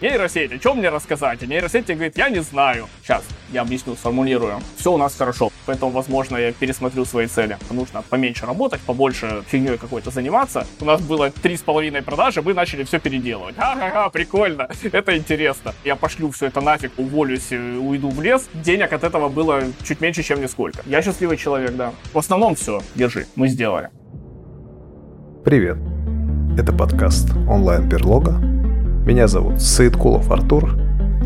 Нейросеть, о чем мне рассказать? А нейросеть говорит, я не знаю. Сейчас, я объясню, сформулирую. Все у нас хорошо, поэтому, возможно, я пересмотрю свои цели. Нужно поменьше работать, побольше фигней какой-то заниматься. У нас было три с половиной продажи, мы начали все переделывать. Ха-ха-ха, прикольно, это интересно. Я пошлю все это нафиг, уволюсь, уйду в лес. Денег от этого было чуть меньше, чем нисколько. Я счастливый человек, да. В основном все, держи, мы сделали. Привет. Это подкаст онлайн-берлога. Меня зовут Саидкулов Артур.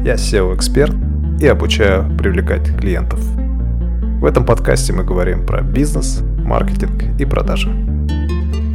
Я SEO-эксперт и обучаю привлекать клиентов. В этом подкасте мы говорим про бизнес, маркетинг и продажи.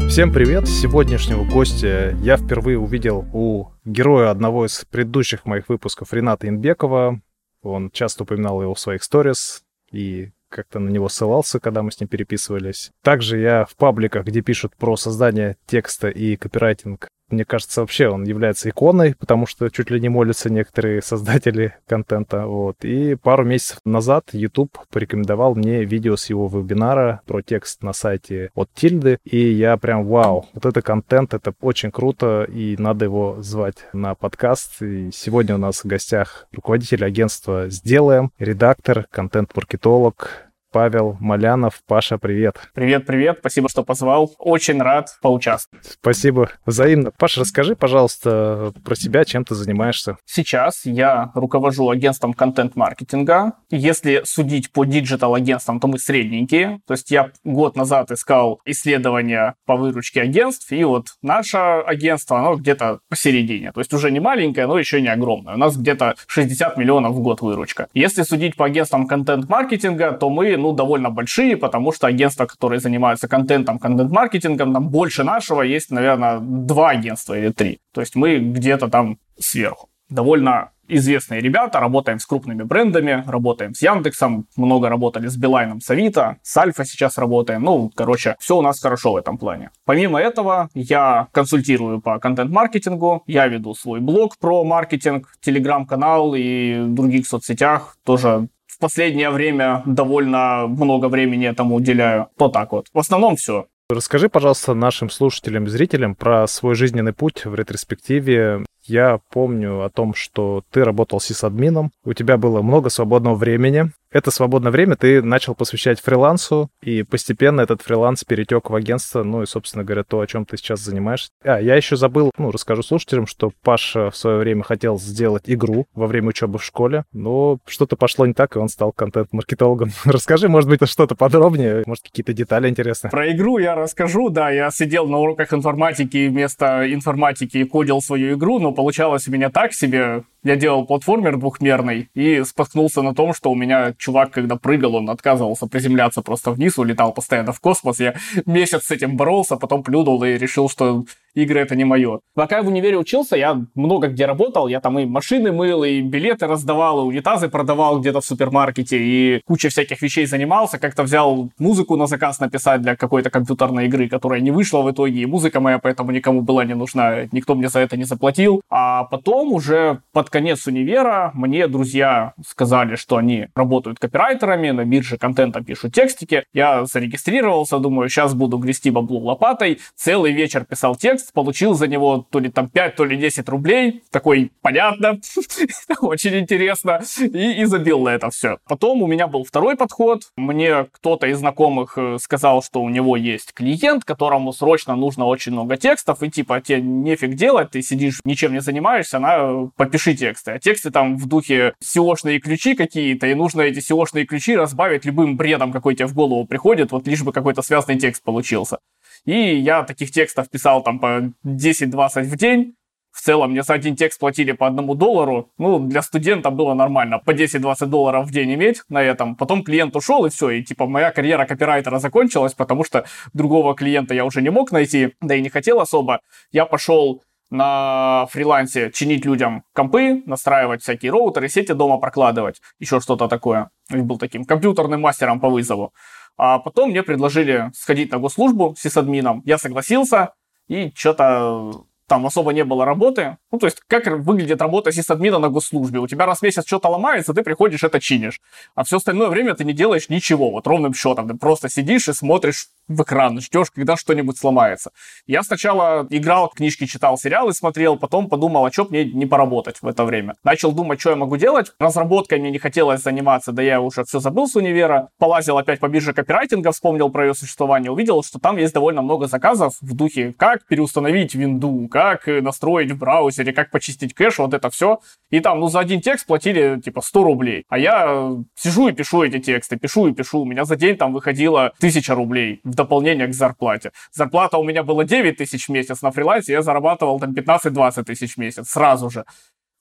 Всем привет! Сегодняшнего гостя я впервые увидел у героя одного из предыдущих моих выпусков Рената Инбекова. Он часто упоминал его в своих сторис, и как-то на него ссылался, когда мы с ним переписывались. Также я в пабликах, где пишут про создание текста и копирайтинг, мне кажется, вообще он является иконой, потому что чуть ли не молятся некоторые создатели контента. Вот. И пару месяцев назад YouTube порекомендовал мне видео с его вебинара про текст на сайте от Тильды. И я прям, вау, вот это контент, это очень круто, и надо его звать на подкаст. И сегодня у нас в гостях руководитель агентства «Сделаем», редактор, контент-маркетолог Павел Молянов. Паша, привет. Привет, привет. Спасибо, что позвал. Очень рад поучаствовать. Спасибо взаимно. Паша, расскажи, пожалуйста, про себя, чем ты занимаешься. Сейчас я руковожу агентством контент-маркетинга. Если судить по digital-агентствам, то мы средненькие. То есть я год назад искал исследования по выручке агентств, и вот наше агентство, оно где-то посередине. То есть уже не маленькое, но еще не огромное. У нас где-то 60 миллионов в год выручка. Если судить по агентствам контент-маркетинга, то мы ну, довольно большие, потому что агентства, которые занимаются контентом, контент-маркетингом, там больше нашего есть, наверное, два агентства или три. То есть мы где-то там сверху. Довольно известные ребята, работаем с крупными брендами, работаем с Яндексом, много работали с Билайном, с Авито, с Альфа сейчас работаем. Ну, короче, все у нас хорошо в этом плане. Помимо этого, я консультирую по контент-маркетингу, я веду свой блог про маркетинг, телеграм-канал и других соцсетях тоже последнее время довольно много времени этому уделяю. Вот так вот. В основном все. Расскажи, пожалуйста, нашим слушателям зрителям про свой жизненный путь в ретроспективе. Я помню о том, что ты работал сисадмином, у тебя было много свободного времени, это свободное время ты начал посвящать фрилансу, и постепенно этот фриланс перетек в агентство, ну и, собственно говоря, то, о чем ты сейчас занимаешься. А, я еще забыл, ну, расскажу слушателям, что Паша в свое время хотел сделать игру во время учебы в школе, но что-то пошло не так, и он стал контент-маркетологом. Расскажи, может быть, что-то подробнее, может, какие-то детали интересные. Про игру я расскажу, да, я сидел на уроках информатики, и вместо информатики кодил свою игру, но получалось у меня так себе, я делал платформер двухмерный и споткнулся на том, что у меня чувак, когда прыгал, он отказывался приземляться просто вниз, улетал постоянно в космос. Я месяц с этим боролся, потом плюнул и решил, что игры это не мое. Пока я в универе учился, я много где работал. Я там и машины мыл, и билеты раздавал, и унитазы продавал где-то в супермаркете, и куча всяких вещей занимался. Как-то взял музыку на заказ написать для какой-то компьютерной игры, которая не вышла в итоге, и музыка моя поэтому никому была не нужна, никто мне за это не заплатил. А потом уже под конец универа мне друзья сказали, что они работают копирайтерами, на бирже контента пишут текстики. Я зарегистрировался, думаю, сейчас буду грести бабло лопатой. Целый вечер писал текст, получил за него то ли там 5, то ли 10 рублей. Такой, понятно, очень интересно. И, и забил на это все. Потом у меня был второй подход. Мне кто-то из знакомых э, сказал, что у него есть клиент, которому срочно нужно очень много текстов, и типа тебе нефиг делать, ты сидишь, ничем не занимаешься, на попиши тексты. А тексты там в духе SEO-шные ключи какие-то, и нужно эти SEO-шные ключи разбавить любым бредом, какой тебе в голову приходит, вот лишь бы какой-то связанный текст получился. И я таких текстов писал там по 10-20 в день. В целом мне за один текст платили по одному доллару. Ну, для студента было нормально. По 10-20 долларов в день иметь на этом. Потом клиент ушел, и все. И типа моя карьера копирайтера закончилась, потому что другого клиента я уже не мог найти, да и не хотел особо. Я пошел на фрилансе чинить людям компы, настраивать всякие роутеры, сети дома прокладывать, еще что-то такое. Я был таким компьютерным мастером по вызову. А потом мне предложили сходить на госслужбу с сисадмином. Я согласился, и что-то там особо не было работы. Ну, то есть, как выглядит работа сисадмина на госслужбе? У тебя раз в месяц что-то ломается, ты приходишь, это чинишь. А все остальное время ты не делаешь ничего, вот ровным счетом. Ты просто сидишь и смотришь в экран, ждешь, когда что-нибудь сломается. Я сначала играл, книжки читал, сериалы смотрел, потом подумал, а что мне не поработать в это время. Начал думать, что я могу делать. Разработкой мне не хотелось заниматься, да я уже все забыл с универа. Полазил опять по бирже копирайтинга, вспомнил про ее существование, увидел, что там есть довольно много заказов в духе, как переустановить винду, как настроить в браузере, как почистить кэш, вот это все. И там, ну, за один текст платили, типа, 100 рублей. А я сижу и пишу эти тексты, пишу и пишу. У меня за день там выходило 1000 рублей в дополнение к зарплате. Зарплата у меня была 9 тысяч в месяц на фрилансе, я зарабатывал там 15-20 тысяч в месяц сразу же.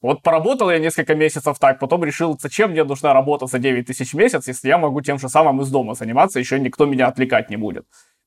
Вот поработал я несколько месяцев так, потом решил, зачем мне нужна работа за 9 тысяч в месяц, если я могу тем же самым из дома заниматься, еще никто меня отвлекать не будет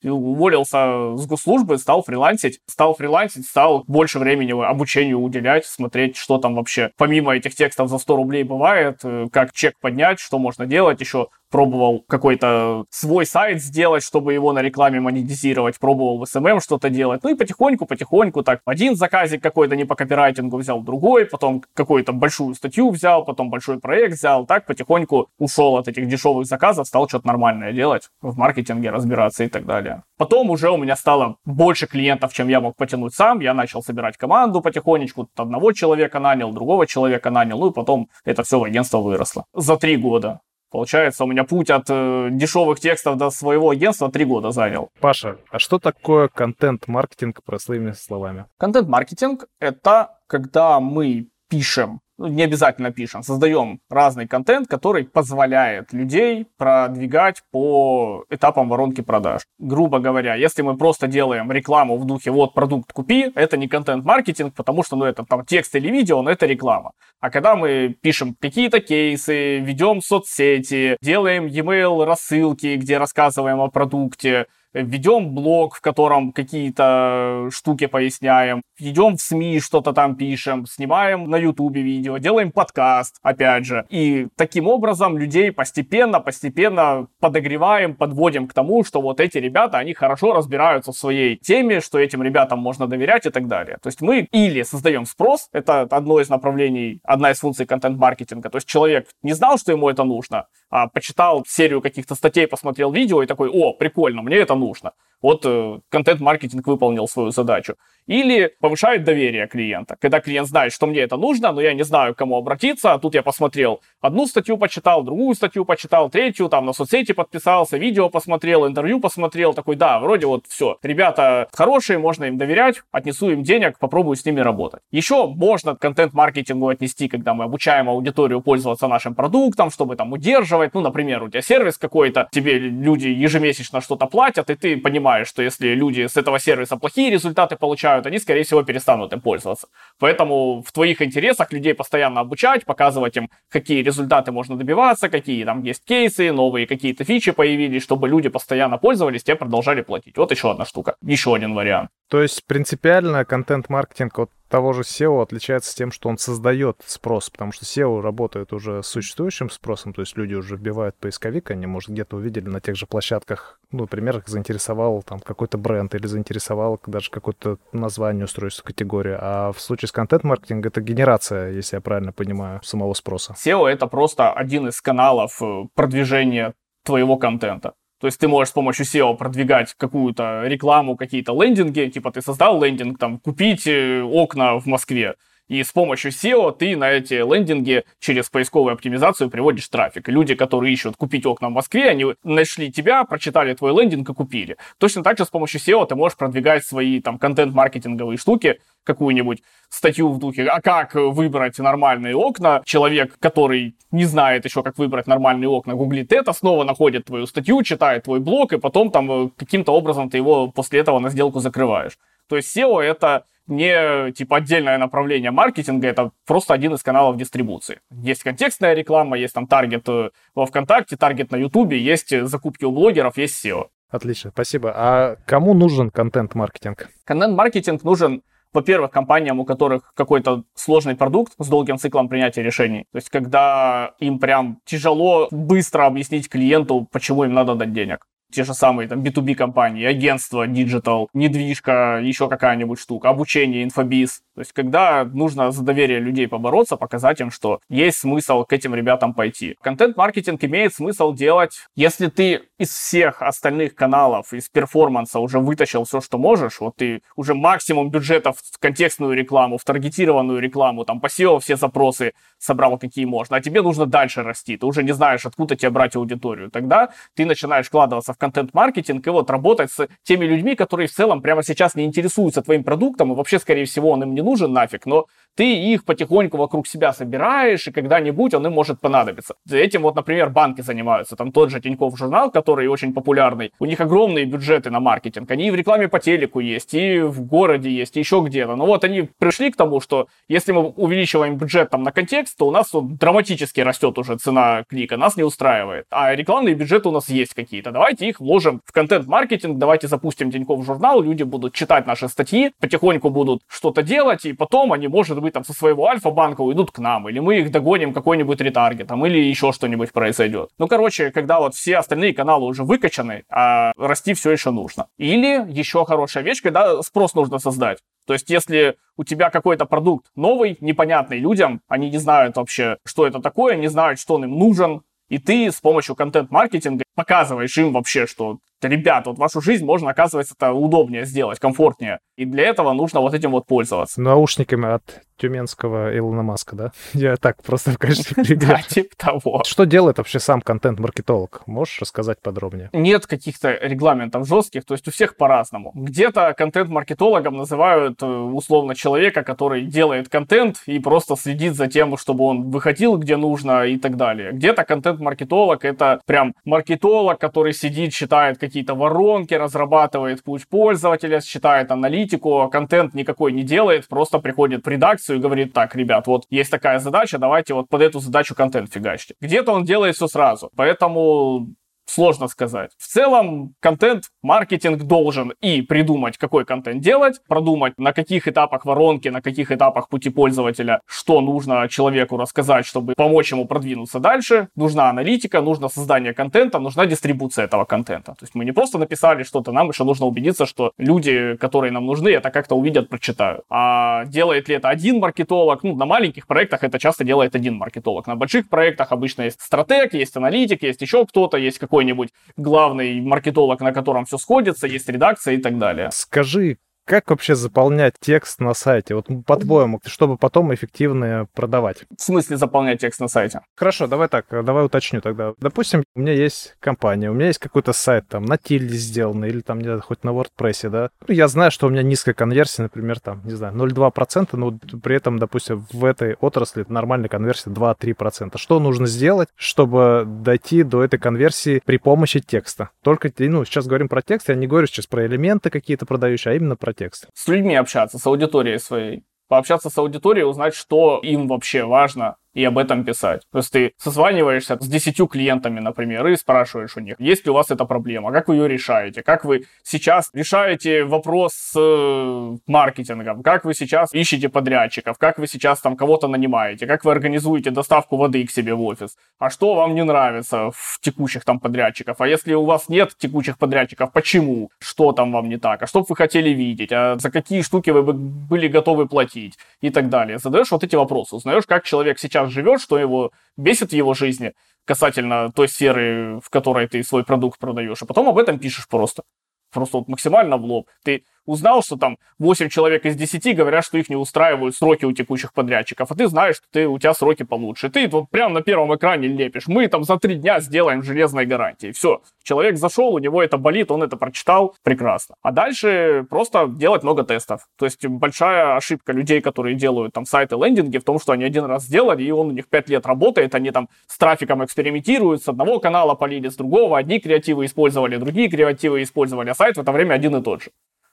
уволился с госслужбы, стал фрилансить. Стал фрилансить, стал больше времени обучению уделять, смотреть, что там вообще помимо этих текстов за 100 рублей бывает, э, как чек поднять, что можно делать, еще пробовал какой-то свой сайт сделать, чтобы его на рекламе монетизировать, пробовал в SMM что-то делать. Ну и потихоньку, потихоньку так один заказик какой-то не по копирайтингу взял другой, потом какую-то большую статью взял, потом большой проект взял, так потихоньку ушел от этих дешевых заказов, стал что-то нормальное делать, в маркетинге разбираться и так далее. Потом уже у меня стало больше клиентов, чем я мог потянуть сам, я начал собирать команду потихонечку, одного человека нанял, другого человека нанял, ну и потом это все в агентство выросло. За три года. Получается, у меня путь от э, дешевых текстов до своего агентства три года занял. Паша, а что такое контент-маркетинг простыми словами? Контент-маркетинг — это когда мы пишем ну, не обязательно пишем, создаем разный контент, который позволяет людей продвигать по этапам воронки продаж. Грубо говоря, если мы просто делаем рекламу в духе «вот продукт купи», это не контент-маркетинг, потому что ну, это там текст или видео, но это реклама. А когда мы пишем какие-то кейсы, ведем соцсети, делаем e-mail рассылки, где рассказываем о продукте, ведем блог, в котором какие-то штуки поясняем, идем в СМИ, что-то там пишем, снимаем на Ютубе видео, делаем подкаст, опять же. И таким образом людей постепенно, постепенно подогреваем, подводим к тому, что вот эти ребята, они хорошо разбираются в своей теме, что этим ребятам можно доверять и так далее. То есть мы или создаем спрос, это одно из направлений, одна из функций контент-маркетинга. То есть человек не знал, что ему это нужно, а почитал серию каких-то статей, посмотрел видео и такой, о, прикольно, мне это нужно. Вот э, контент-маркетинг выполнил свою задачу. Или повышает доверие клиента. Когда клиент знает, что мне это нужно, но я не знаю, к кому обратиться, а тут я посмотрел одну статью почитал, другую статью почитал, третью, там на соцсети подписался, видео посмотрел, интервью посмотрел, такой, да, вроде вот все. Ребята хорошие, можно им доверять, отнесу им денег, попробую с ними работать. Еще можно контент-маркетингу отнести, когда мы обучаем аудиторию пользоваться нашим продуктом, чтобы там удерживать, ну, например, у тебя сервис какой-то, тебе люди ежемесячно что-то платят, и ты понимаешь, что если люди с этого сервиса плохие результаты получают, они, скорее всего, перестанут им пользоваться. Поэтому в твоих интересах людей постоянно обучать, показывать им, какие результаты можно добиваться, какие там есть кейсы, новые какие-то фичи появились, чтобы люди постоянно пользовались, те продолжали платить. Вот еще одна штука, еще один вариант. То есть принципиально контент-маркетинг от того же SEO отличается тем, что он создает спрос, потому что SEO работает уже с существующим спросом, то есть люди уже вбивают поисковик, они, может, где-то увидели на тех же площадках, ну, например, их заинтересовал там какой-то бренд или заинтересовал даже какое-то название устройства категории, а в случае с контент-маркетингом это генерация, если я правильно понимаю, самого спроса. SEO — это просто один из каналов э, продвижения твоего контента. То есть ты можешь с помощью SEO продвигать какую-то рекламу, какие-то лендинги, типа ты создал лендинг, там, купить э, окна в Москве, и с помощью SEO ты на эти лендинги через поисковую оптимизацию приводишь трафик. Люди, которые ищут купить окна в Москве, они нашли тебя, прочитали твой лендинг и купили. Точно так же с помощью SEO ты можешь продвигать свои там контент-маркетинговые штуки, какую-нибудь статью в духе, а как выбрать нормальные окна. Человек, который не знает еще, как выбрать нормальные окна, гуглит это, снова находит твою статью, читает твой блог, и потом там э, каким-то образом ты его после этого на сделку закрываешь. То есть SEO это не типа отдельное направление маркетинга, это просто один из каналов дистрибуции. Есть контекстная реклама, есть там таргет э, во ВКонтакте, таргет на Ютубе, есть закупки у блогеров, есть SEO. Отлично, спасибо. А кому нужен контент-маркетинг? Контент-маркетинг нужен во-первых, компаниям, у которых какой-то сложный продукт с долгим циклом принятия решений. То есть, когда им прям тяжело быстро объяснить клиенту, почему им надо дать денег. Те же самые там B2B компании, агентства, digital, недвижка, еще какая-нибудь штука, обучение, инфобиз. То есть, когда нужно за доверие людей побороться, показать им, что есть смысл к этим ребятам пойти. Контент-маркетинг имеет смысл делать, если ты из всех остальных каналов, из перформанса уже вытащил все, что можешь, вот ты уже максимум бюджетов в контекстную рекламу, в таргетированную рекламу, там, по SEO все запросы собрал, какие можно, а тебе нужно дальше расти, ты уже не знаешь, откуда тебе брать аудиторию. Тогда ты начинаешь вкладываться в контент-маркетинг и вот работать с теми людьми, которые в целом прямо сейчас не интересуются твоим продуктом, и вообще, скорее всего, он им не нужен нафиг, но ты их потихоньку вокруг себя собираешь, и когда-нибудь он им может понадобиться. Этим вот, например, банки занимаются. Там тот же Тинькофф журнал, который очень популярный. У них огромные бюджеты на маркетинг. Они и в рекламе по телеку есть, и в городе есть, и еще где-то. Но вот они пришли к тому, что если мы увеличиваем бюджет там на контекст, то у нас вот драматически растет уже цена клика, нас не устраивает. А рекламные бюджеты у нас есть какие-то. Давайте их вложим в контент-маркетинг, давайте запустим Тинькофф журнал, люди будут читать наши статьи, потихоньку будут что-то делать, и потом они, может быть, там со своего альфа-банка уйдут к нам, или мы их догоним какой-нибудь ретаргетом, или еще что-нибудь произойдет. Ну, короче, когда вот все остальные каналы уже выкачаны, а расти все еще нужно. Или еще хорошая вещь, когда спрос нужно создать. То есть, если у тебя какой-то продукт новый, непонятный людям, они не знают вообще, что это такое, не знают, что он им нужен, и ты с помощью контент-маркетинга показываешь им вообще, что ребят, вот вашу жизнь можно, оказывается, это удобнее сделать, комфортнее. И для этого нужно вот этим вот пользоваться. Наушниками от тюменского Илона Маска, да? Я так просто в качестве примера. Да, типа того. Что делает вообще сам контент-маркетолог? Можешь рассказать подробнее? Нет каких-то регламентов жестких, то есть у всех по-разному. Где-то контент-маркетологом называют э, условно человека, который делает контент и просто следит за тем, чтобы он выходил где нужно и так далее. Где-то контент-маркетолог это прям маркетолог, который сидит, считает какие-то воронки, разрабатывает путь пользователя, считает аналитику, контент никакой не делает, просто приходит в редакцию и говорит, так, ребят, вот есть такая задача, давайте вот под эту задачу контент фигачьте. Где-то он делает все сразу, поэтому сложно сказать. В целом, контент-маркетинг должен и придумать, какой контент делать, продумать, на каких этапах воронки, на каких этапах пути пользователя, что нужно человеку рассказать, чтобы помочь ему продвинуться дальше. Нужна аналитика, нужно создание контента, нужна дистрибуция этого контента. То есть мы не просто написали что-то, нам еще нужно убедиться, что люди, которые нам нужны, это как-то увидят, прочитают. А делает ли это один маркетолог? Ну, на маленьких проектах это часто делает один маркетолог. На больших проектах обычно есть стратег, есть аналитик, есть еще кто-то, есть какой какой-нибудь главный маркетолог, на котором все сходится, есть редакция и так далее. Скажи, как вообще заполнять текст на сайте? Вот по-твоему, чтобы потом эффективно продавать. В смысле заполнять текст на сайте? Хорошо, давай так, давай уточню тогда. Допустим, у меня есть компания, у меня есть какой-то сайт там на тильде сделанный или там, не знаю, хоть на WordPress, да. Ну, я знаю, что у меня низкая конверсия, например, там, не знаю, 0,2%, но при этом, допустим, в этой отрасли нормальная конверсия 2-3%. Что нужно сделать, чтобы дойти до этой конверсии при помощи текста? Только, ну, сейчас говорим про текст, я не говорю сейчас про элементы какие-то продающие, а именно про текст. С людьми общаться, с аудиторией своей. Пообщаться с аудиторией, узнать, что им вообще важно, и об этом писать. То есть ты созваниваешься с 10 клиентами, например, и спрашиваешь у них, есть ли у вас эта проблема, как вы ее решаете, как вы сейчас решаете вопрос с э, маркетингом, как вы сейчас ищете подрядчиков, как вы сейчас там кого-то нанимаете, как вы организуете доставку воды к себе в офис, а что вам не нравится в текущих там подрядчиков, а если у вас нет текущих подрядчиков, почему, что там вам не так, а что бы вы хотели видеть, а за какие штуки вы бы были готовы платить? и так далее. Задаешь вот эти вопросы, узнаешь, как человек сейчас сейчас живет, что его бесит в его жизни касательно той сферы, в которой ты свой продукт продаешь, а потом об этом пишешь просто. Просто вот максимально в лоб. Ты узнал, что там 8 человек из 10 говорят, что их не устраивают сроки у текущих подрядчиков, а ты знаешь, что ты, у тебя сроки получше. Ты вот прямо на первом экране лепишь. Мы там за три дня сделаем железной гарантией. Все. Человек зашел, у него это болит, он это прочитал, прекрасно. А дальше просто делать много тестов. То есть большая ошибка людей, которые делают там сайты, лендинги, в том, что они один раз сделали, и он у них 5 лет работает, они там с трафиком экспериментируют, с одного канала полили, с другого, одни креативы использовали, другие креативы использовали, а сайт в это время один и тот же.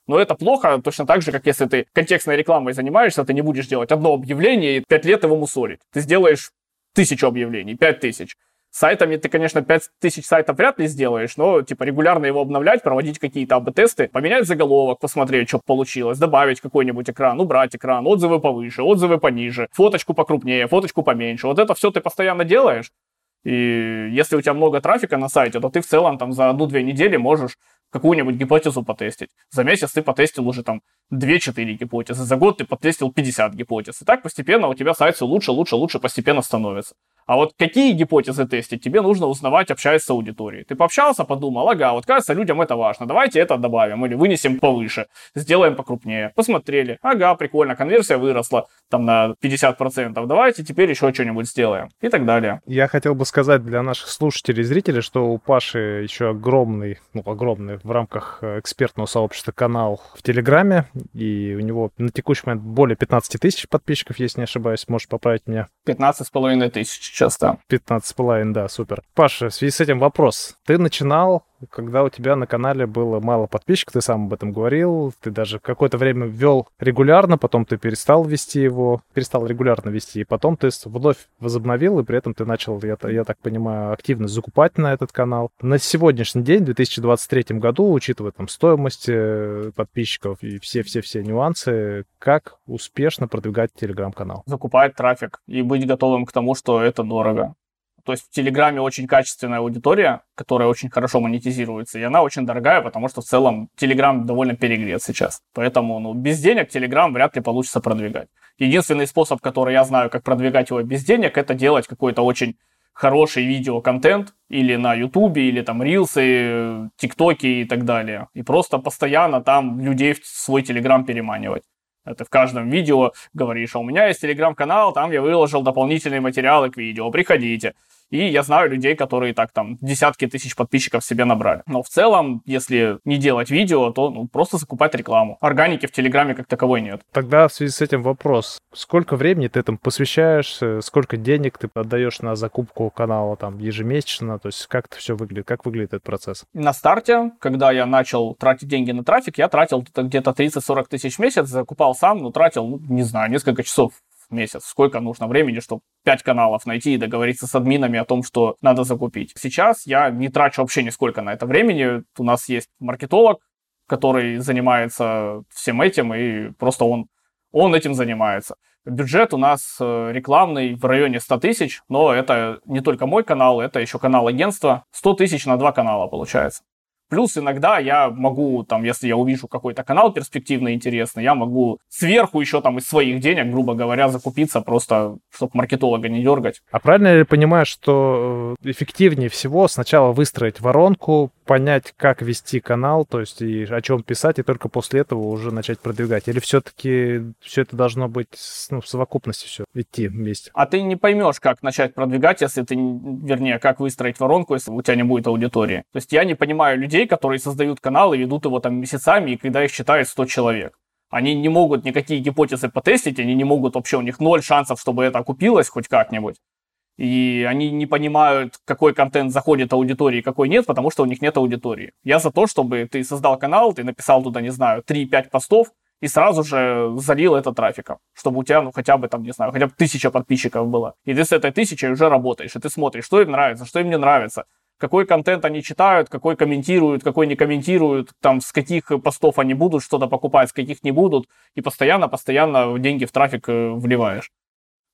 Но это плохо, точно так же, как если ты контекстной рекламой занимаешься, ты не будешь делать одно объявление и пять лет его мусорить. Ты сделаешь тысячу объявлений, пять тысяч. Сайтами ты, конечно, 5000 сайтов вряд ли сделаешь, но, типа, регулярно его обновлять, проводить какие-то АБ-тесты, поменять заголовок, посмотреть, что получилось, добавить какой-нибудь экран, убрать экран, отзывы повыше, отзывы пониже, фоточку покрупнее, фоточку поменьше. Вот это все ты постоянно делаешь, И если у тебя много трафика на сайте, то ты в целом там за одну-две недели можешь какую-нибудь гипотезу потестить. За месяц ты потестил уже там 2-4 гипотезы, за год ты потестил 50 гипотез. И так постепенно у тебя сайт все лучше, лучше, лучше постепенно становится. А вот какие гипотезы тестить, тебе нужно узнавать, общаясь с аудиторией. Ты пообщался, подумал, ага, вот кажется, людям это важно, давайте это добавим или вынесем повыше, сделаем покрупнее. Посмотрели, ага, прикольно, конверсия выросла там на 50%, давайте теперь еще что-нибудь сделаем и так далее. Я хотел бы сказать для наших слушателей и зрителей, что у Паши еще огромный, ну, огромный в рамках э, экспертного сообщества канал в Телеграме, и у него на текущий момент более 15 тысяч подписчиков, если не ошибаюсь, можешь поправить меня. 15 с половиной тысяч сейчас, да. 15 с половиной, да, супер. Паша, в связи с этим вопрос. Ты начинал когда у тебя на канале было мало подписчиков, ты сам об этом говорил, ты даже какое-то время вел регулярно, потом ты перестал вести его, перестал регулярно вести, и потом ты вновь возобновил, и при этом ты начал, я, я так понимаю, активно закупать на этот канал. На сегодняшний день, в 2023 году, учитывая там стоимость э, подписчиков и все-все-все нюансы, как успешно продвигать телеграм-канал? Закупать трафик и быть готовым к тому, что это дорого. То есть в Телеграме очень качественная аудитория, которая очень хорошо монетизируется, и она очень дорогая, потому что в целом Телеграм довольно перегрет сейчас. Поэтому ну, без денег Телеграм вряд ли получится продвигать. Единственный способ, который я знаю, как продвигать его без денег, это делать какой-то очень хороший видеоконтент или на Ютубе, или там рилсы, тиктоки и так далее. И просто постоянно там людей в свой Телеграм переманивать. Это в каждом видео говоришь, а у меня есть телеграм-канал, там я выложил дополнительные материалы к видео, приходите. И я знаю людей, которые так там десятки тысяч подписчиков себе набрали. Но в целом, если не делать видео, то ну, просто закупать рекламу. Органики в Телеграме как таковой нет. Тогда в связи с этим вопрос. Сколько времени ты этому посвящаешь? Сколько денег ты отдаешь на закупку канала там ежемесячно? То есть как это все выглядит? Как выглядит этот процесс? На старте, когда я начал тратить деньги на трафик, я тратил где-то 30-40 тысяч в месяц, закупал сам, ну, тратил, ну, не знаю, несколько часов месяц. Сколько нужно времени, чтобы 5 каналов найти и договориться с админами о том, что надо закупить. Сейчас я не трачу вообще нисколько на это времени. У нас есть маркетолог, который занимается всем этим, и просто он, он этим занимается. Бюджет у нас э, рекламный в районе 100 тысяч, но это не только мой канал, это еще канал агентства. 100 тысяч на два канала получается. Плюс иногда я могу, там, если я увижу какой-то канал перспективный, интересный, я могу сверху еще там из своих денег, грубо говоря, закупиться просто, чтобы маркетолога не дергать. А правильно я понимаю, что э, эффективнее всего сначала выстроить воронку, понять, как вести канал, то есть и о чем писать, и только после этого уже начать продвигать? Или все-таки все это должно быть ну, в совокупности все идти вместе? А ты не поймешь, как начать продвигать, если ты, вернее, как выстроить воронку, если у тебя не будет аудитории. То есть я не понимаю людей, которые создают канал и ведут его там месяцами, и когда их считают 100 человек. Они не могут никакие гипотезы потестить, они не могут вообще, у них ноль шансов, чтобы это окупилось хоть как-нибудь и они не понимают, какой контент заходит аудитории, какой нет, потому что у них нет аудитории. Я за то, чтобы ты создал канал, ты написал туда, не знаю, 3-5 постов, и сразу же залил это трафиком, чтобы у тебя, ну, хотя бы там, не знаю, хотя бы тысяча подписчиков было. И ты с этой тысячей уже работаешь, и ты смотришь, что им нравится, что им не нравится, какой контент они читают, какой комментируют, какой не комментируют, там, с каких постов они будут что-то покупать, с каких не будут, и постоянно-постоянно деньги в трафик э, вливаешь.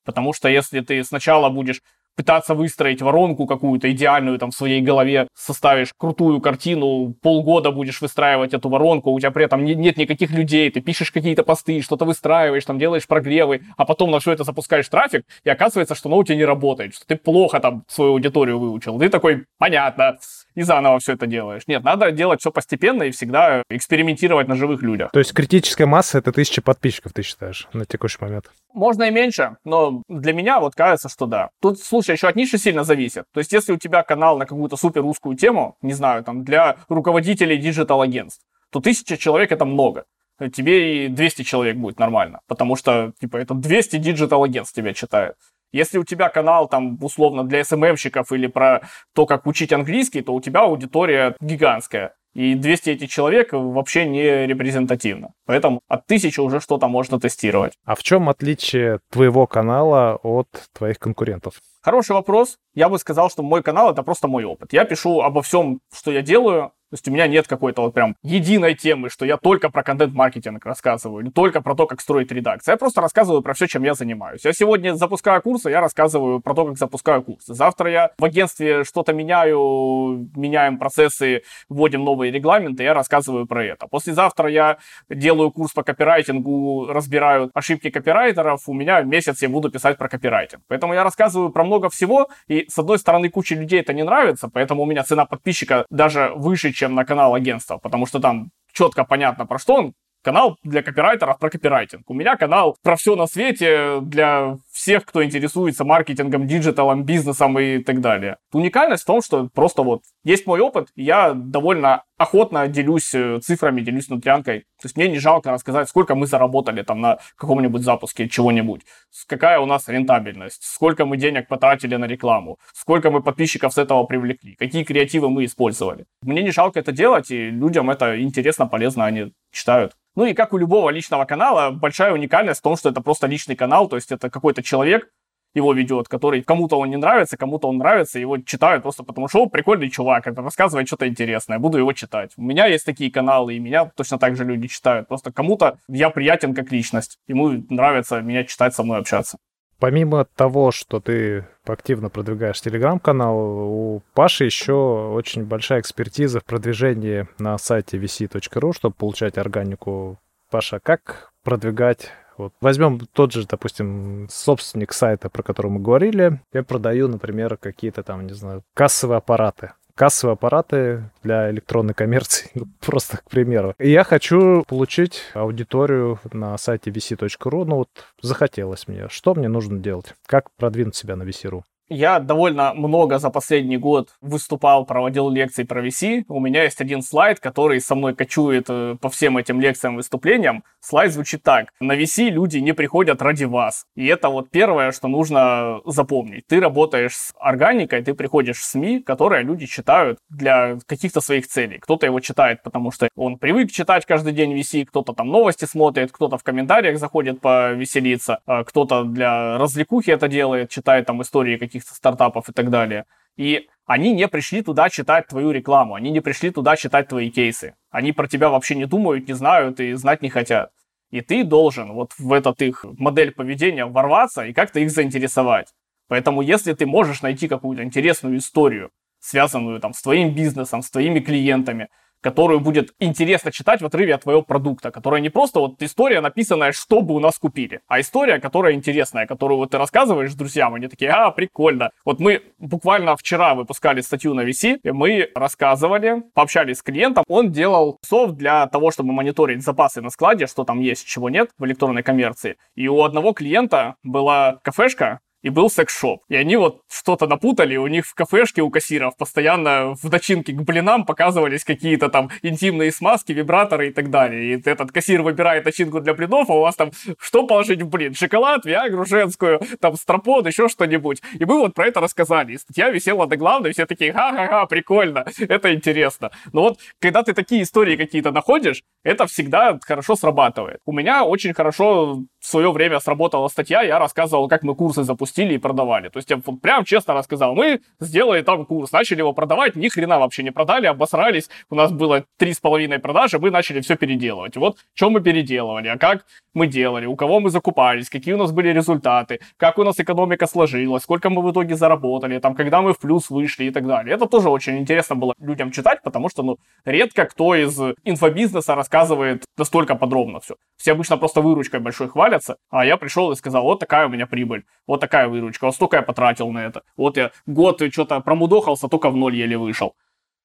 Потому что если ты сначала будешь пытаться выстроить воронку какую-то идеальную там в своей голове, составишь крутую картину, полгода будешь выстраивать эту воронку, у тебя при этом нет никаких людей, ты пишешь какие-то посты, что-то выстраиваешь, там делаешь прогревы, а потом на все это запускаешь трафик, и оказывается, что оно у тебя не работает, что ты плохо там свою аудиторию выучил. Ты такой, понятно, и заново все это делаешь. Нет, надо делать все постепенно и всегда экспериментировать на живых людях. То есть критическая масса — это тысяча подписчиков, ты считаешь, на текущий момент? Можно и меньше, но для меня вот кажется, что да. Тут, слушай, еще от ниши сильно зависит. То есть, если у тебя канал на какую-то супер узкую тему, не знаю, там, для руководителей диджитал-агентств, то тысяча человек это много. Тебе и 200 человек будет нормально, потому что, типа, это 200 диджитал-агентств тебя читают. Если у тебя канал там условно для СММщиков или про то, как учить английский, то у тебя аудитория гигантская. И 200 этих человек вообще не репрезентативно. Поэтому от тысячи уже что-то можно тестировать. А в чем отличие твоего канала от твоих конкурентов? Хороший вопрос. Я бы сказал, что мой канал это просто мой опыт. Я пишу обо всем, что я делаю, То есть у меня нет какой-то вот прям единой темы, что я только про контент-маркетинг рассказываю, или только про то, как строить редакцию. Я просто рассказываю про все, чем я занимаюсь. Я сегодня запускаю курсы, я рассказываю про то, как запускаю курсы. Завтра я в агентстве что-то меняю, меняем процессы, вводим новые регламенты, я рассказываю про это. Послезавтра я делаю курс по копирайтингу, разбираю ошибки копирайтеров, у меня месяц я буду писать про копирайтинг. Поэтому я рассказываю про много всего, и с одной стороны куче людей это не нравится, поэтому у меня цена подписчика даже выше, чем чем на канал агентства, потому что там четко понятно, про что он, канал для копирайтеров про копирайтинг. У меня канал про все на свете для всех, кто интересуется маркетингом, диджиталом, бизнесом и так далее. Уникальность в том, что просто вот есть мой опыт, и я довольно охотно делюсь э, цифрами, делюсь внутрянкой. То есть мне не жалко рассказать, сколько мы заработали там на каком-нибудь запуске чего-нибудь, какая у нас рентабельность, сколько мы денег потратили на рекламу, сколько мы подписчиков с этого привлекли, какие креативы мы использовали. Мне не жалко это делать, и людям это интересно, полезно, они читают. Ну и как у любого личного канала, большая уникальность в том, что это просто личный канал, то есть это какой-то человек, его ведет, который кому-то он не нравится, кому-то он нравится, его читают просто потому, что он прикольный чувак, это рассказывает что-то интересное, буду его читать. У меня есть такие каналы, и меня точно так же люди читают. Просто кому-то я приятен как личность, ему нравится меня читать, со мной общаться. Помимо того, что ты активно продвигаешь телеграм-канал, у Паши еще очень большая экспертиза в продвижении на сайте vc.ru, чтобы получать органику. Паша, как продвигать вот возьмем тот же, допустим, собственник сайта, про который мы говорили. Я продаю, например, какие-то там, не знаю, кассовые аппараты кассовые аппараты для электронной коммерции, ну, просто к примеру. И я хочу получить аудиторию на сайте vc.ru, ну вот захотелось мне. Что мне нужно делать? Как продвинуть себя на VC.ru? Я довольно много за последний год выступал, проводил лекции про VC. У меня есть один слайд, который со мной кочует э, по всем этим лекциям, выступлениям. Слайд звучит так. На VC люди не приходят ради вас. И это вот первое, что нужно запомнить. Ты работаешь с органикой, ты приходишь в СМИ, которые люди читают для каких-то своих целей. Кто-то его читает, потому что он привык читать каждый день VC, кто-то там новости смотрит, кто-то в комментариях заходит повеселиться, а кто-то для развлекухи это делает, читает там истории каких каких-то стартапов и так далее. И они не пришли туда читать твою рекламу, они не пришли туда читать твои кейсы. Они про тебя вообще не думают, не знают и знать не хотят. И ты должен вот в этот их модель поведения ворваться и как-то их заинтересовать. Поэтому если ты можешь найти какую-то интересную историю, связанную там с твоим бизнесом, с твоими клиентами, которую будет интересно читать в отрыве от твоего продукта, которая не просто вот история, написанная, чтобы у нас купили, а история, которая интересная, которую вот ты рассказываешь друзьям, они такие, а, прикольно. Вот мы буквально вчера выпускали статью на VC, и мы рассказывали, пообщались с клиентом, он делал софт для того, чтобы мониторить запасы на складе, что там есть, чего нет в электронной коммерции. И у одного клиента была кафешка, и был секс-шоп. И они вот что-то напутали, у них в кафешке у кассиров постоянно в начинке к блинам показывались какие-то там интимные смазки, вибраторы и так далее. И этот кассир выбирает начинку для блинов, а у вас там что положить в блин? Шоколад, виагру женскую, там стропон, еще что-нибудь. И мы вот про это рассказали. И статья висела до главной, все такие, ха-ха-ха, прикольно, это интересно. Но вот когда ты такие истории какие-то находишь, это всегда хорошо срабатывает. У меня очень хорошо в свое время сработала статья, я рассказывал, как мы курсы запустили и продавали. То есть я вот прям честно рассказал, мы сделали там курс, начали его продавать, ни хрена вообще не продали, обосрались, у нас было три с половиной продажи, мы начали все переделывать. вот что мы переделывали, а как мы делали, у кого мы закупались, какие у нас были результаты, как у нас экономика сложилась, сколько мы в итоге заработали, там, когда мы в плюс вышли и так далее. Это тоже очень интересно было людям читать, потому что, ну, редко кто из инфобизнеса рассказывает настолько подробно все. Все обычно просто выручкой большой хвалятся, а я пришел и сказал, вот такая у меня прибыль, вот такая выручка, вот столько я потратил на это, вот я год что-то промудохался, только в ноль еле вышел.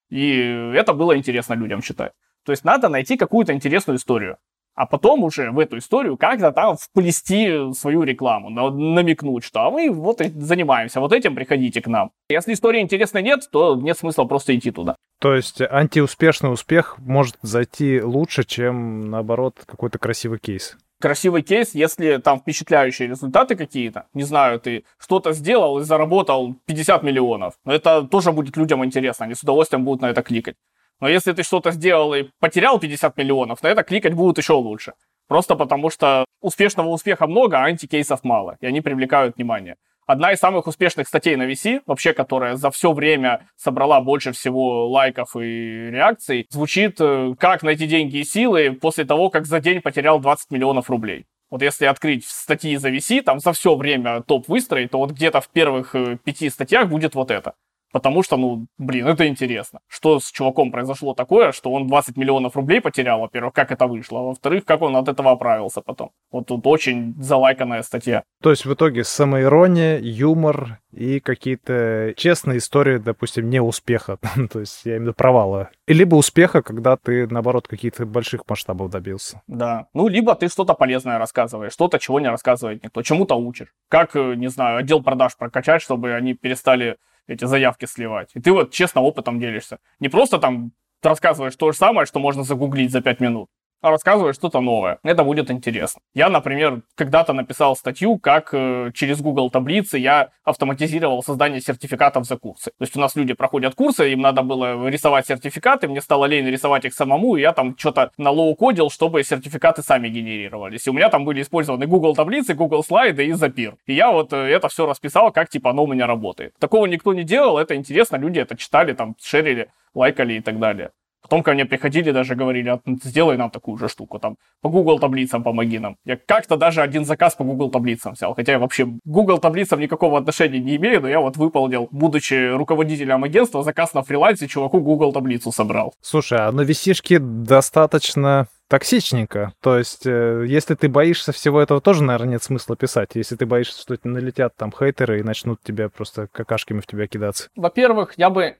И это было интересно людям читать. То есть надо найти какую-то интересную историю а потом уже в эту историю как-то там вплести свою рекламу, намекнуть, что а мы вот занимаемся вот этим, приходите к нам. Если истории интересной нет, то нет смысла просто идти туда. То есть антиуспешный успех может зайти лучше, чем, наоборот, какой-то красивый кейс? Красивый кейс, если там впечатляющие результаты какие-то. Не знаю, ты что-то сделал и заработал 50 миллионов. Но это тоже будет людям интересно, они с удовольствием будут на это кликать. Но если ты что-то сделал и потерял 50 миллионов, на это кликать будут еще лучше. Просто потому что успешного успеха много, а антикейсов мало, и они привлекают внимание. Одна из самых успешных статей на VC, вообще, которая за все время собрала больше всего лайков и реакций, звучит э, «Как найти деньги и силы после того, как за день потерял 20 миллионов рублей». Вот если открыть статьи за VC, там за все время топ выстроить, то вот где-то в первых э, пяти статьях будет вот это. Потому что, ну, блин, это интересно. Что с чуваком произошло такое, что он 20 миллионов рублей потерял, во-первых, как это вышло, а во-вторых, как он от этого оправился потом. Вот тут очень залайканная статья. То есть в итоге самоирония, юмор и какие-то честные истории, допустим, не успеха, то есть я имею в виду провала. Либо успеха, когда ты, наоборот, каких-то больших масштабов добился. Да. Ну, либо ты что-то полезное рассказываешь, что-то, чего не рассказывает никто, чему-то учишь. Как, э, не знаю, отдел продаж прокачать, чтобы они перестали эти заявки сливать. И ты вот честно опытом делишься. Не просто там рассказываешь то же самое, что можно загуглить за 5 минут, рассказываешь что-то новое. Это будет интересно. Я, например, когда-то написал статью, как э, через Google таблицы я автоматизировал создание сертификатов за курсы. То есть у нас люди проходят курсы, им надо было рисовать сертификаты, мне стало лень рисовать их самому, и я там что-то на low code ил, чтобы сертификаты сами генерировались. И у меня там были использованы Google таблицы, Google слайды и Zapier. И я вот э, это все расписал, как типа оно у меня работает. Такого никто не делал, это интересно, люди это читали, там, шерили, лайкали и так далее. Потом ко мне приходили, даже говорили, «А, ну, сделай нам такую же штуку, там, по Google таблицам помоги нам. Я как-то даже один заказ по Google таблицам взял, хотя я вообще к Google таблицам никакого отношения не имею, но я вот выполнил, будучи руководителем агентства, заказ на фрилансе, чуваку Google таблицу собрал. Слушай, а на висишке достаточно токсичненько. То есть, э, если ты боишься всего этого, тоже, наверное, нет смысла писать. Если ты боишься, что налетят там хейтеры и начнут тебя просто какашками в тебя кидаться. Во-первых, я бы,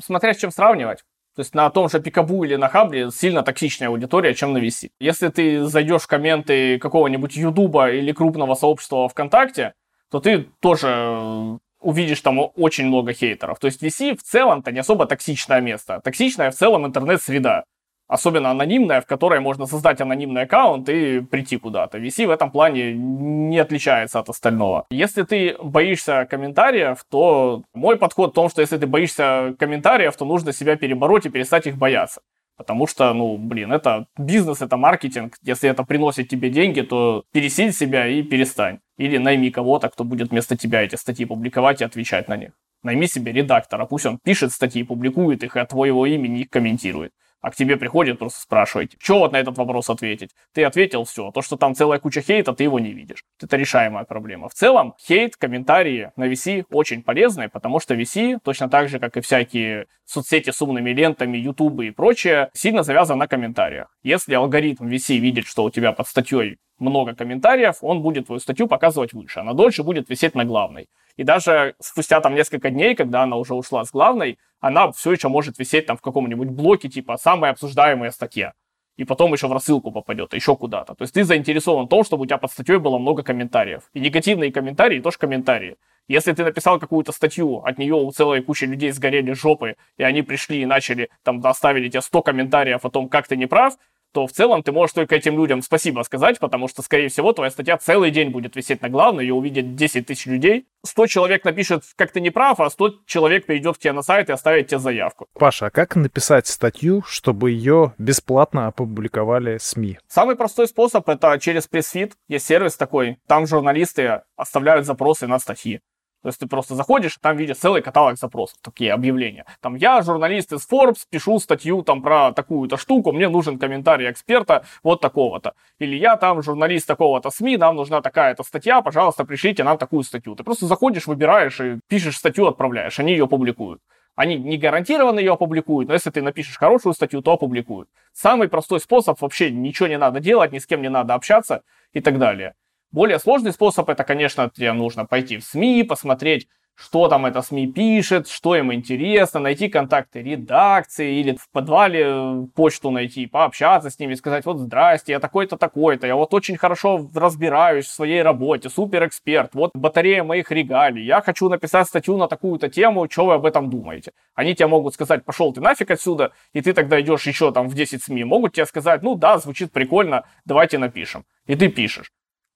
смотря с чем сравнивать, то есть на том же Пикабу или на Хабре сильно токсичная аудитория, чем на VC. Если ты зайдешь в комменты какого-нибудь Ютуба или крупного сообщества ВКонтакте, то ты тоже э, увидишь там очень много хейтеров. То есть VC в целом-то не особо токсичное место. Токсичная в целом интернет-среда особенно анонимная, в которой можно создать анонимный аккаунт и прийти куда-то. VC в этом плане не отличается от остального. Если ты боишься комментариев, то мой подход в том, что если ты боишься комментариев, то нужно себя перебороть и перестать их бояться. Потому что, ну, блин, это бизнес, это маркетинг. Если это приносит тебе деньги, то пересиль себя и перестань. Или найми кого-то, кто будет вместо тебя эти статьи публиковать и отвечать на них. Найми себе редактора, пусть он пишет статьи, публикует их и от твоего имени их комментирует а к тебе приходит, просто спрашивает, что вот на этот вопрос ответить. Ты ответил все, то, что там целая куча хейта, ты его не видишь. Это решаемая проблема. В целом, хейт, комментарии на VC очень полезны, потому что VC, точно так же, как и всякие соцсети с умными лентами, YouTube и прочее, сильно завязан на комментариях. Если алгоритм VC видит, что у тебя под статьей много комментариев, он будет твою статью показывать выше. Она дольше будет висеть на главной. И даже спустя там несколько дней, когда она уже ушла с главной, она все еще может висеть там в каком-нибудь блоке, типа «самая обсуждаемая статья». И потом еще в рассылку попадет, еще куда-то. То есть ты заинтересован в том, чтобы у тебя под статьей было много комментариев. И негативные комментарии тоже комментарии. Если ты написал какую-то статью, от нее у целой кучи людей сгорели жопы, и они пришли и начали, там, оставили тебе 100 комментариев о том, как ты не прав, то в целом ты можешь только этим людям спасибо сказать, потому что, скорее всего, твоя статья целый день будет висеть на главной, ее увидит 10 тысяч людей. 100 человек напишет, как ты не прав, а 100 человек перейдет к тебе на сайт и оставит тебе заявку. Паша, а как написать статью, чтобы ее бесплатно опубликовали СМИ? Самый простой способ — это через пресс-фит. Есть сервис такой, там журналисты оставляют запросы на статьи. То есть ты просто заходишь, там видишь целый каталог запросов, такие объявления. Там я, журналист из Forbes, пишу статью там про такую-то штуку, мне нужен комментарий эксперта вот такого-то. Или я там журналист такого-то СМИ, нам нужна такая-то статья, пожалуйста, пришлите нам такую статью. Ты просто заходишь, выбираешь и пишешь статью, отправляешь, они ее публикуют. Они не гарантированно ее опубликуют, но если ты напишешь хорошую статью, то опубликуют. Самый простой способ, вообще ничего не надо делать, ни с кем не надо общаться и так далее. Более сложный способ это, конечно, тебе нужно пойти в СМИ, посмотреть, что там это СМИ пишет, что им интересно, найти контакты редакции или в подвале э, почту найти, пообщаться с ними, сказать, вот здрасте, я такой-то, такой-то, я вот очень хорошо разбираюсь в своей работе, супер эксперт, вот батарея моих регалий, я хочу написать статью на такую-то тему, что вы об этом думаете? Они тебе могут сказать, пошел ты нафиг отсюда, и ты тогда идешь еще там в 10 СМИ, могут тебе сказать, ну да, звучит прикольно, давайте напишем. И ты пишешь.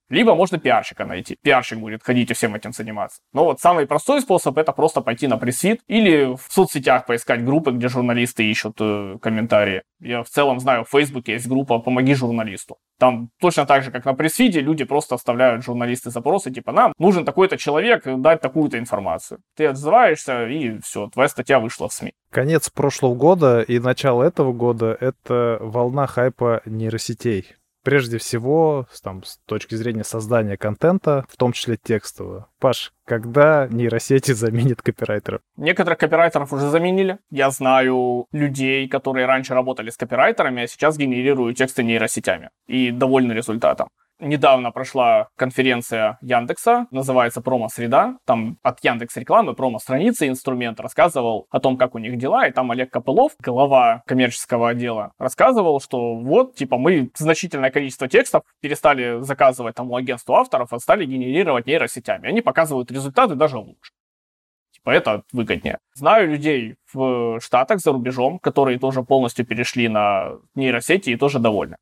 Либо можно пиарщика найти. Пиарщик будет ходить и всем этим заниматься. Но вот самый простой способ это просто пойти на пресс или в соцсетях поискать группы, где журналисты ищут э, комментарии. Я в целом знаю, в Фейсбуке есть группа «Помоги журналисту». Там точно так же, как на пресс люди просто оставляют журналисты запросы, типа, нам нужен такой-то человек, дать такую-то информацию. Ты отзываешься, и все, твоя статья вышла в СМИ. Конец прошлого года и начало этого года — это волна хайпа нейросетей прежде всего, там, с точки зрения создания контента, в том числе текстового. Паш, когда нейросети заменят копирайтеров? Некоторых копирайтеров уже заменили. Я знаю людей, которые раньше работали с копирайтерами, а сейчас генерируют тексты нейросетями. И довольны результатом. Недавно прошла конференция Яндекса, называется «Промо-среда». Там от Яндекс рекламы промо-страницы инструмент рассказывал о том, как у них дела. И там Олег Копылов, глава коммерческого отдела, рассказывал, что вот, типа, мы значительное количество текстов перестали заказывать там у агентства авторов, а стали генерировать нейросетями. Они показывают результаты даже лучше типа это выгоднее. Знаю людей в Штатах за рубежом, которые тоже полностью перешли на нейросети и тоже довольны.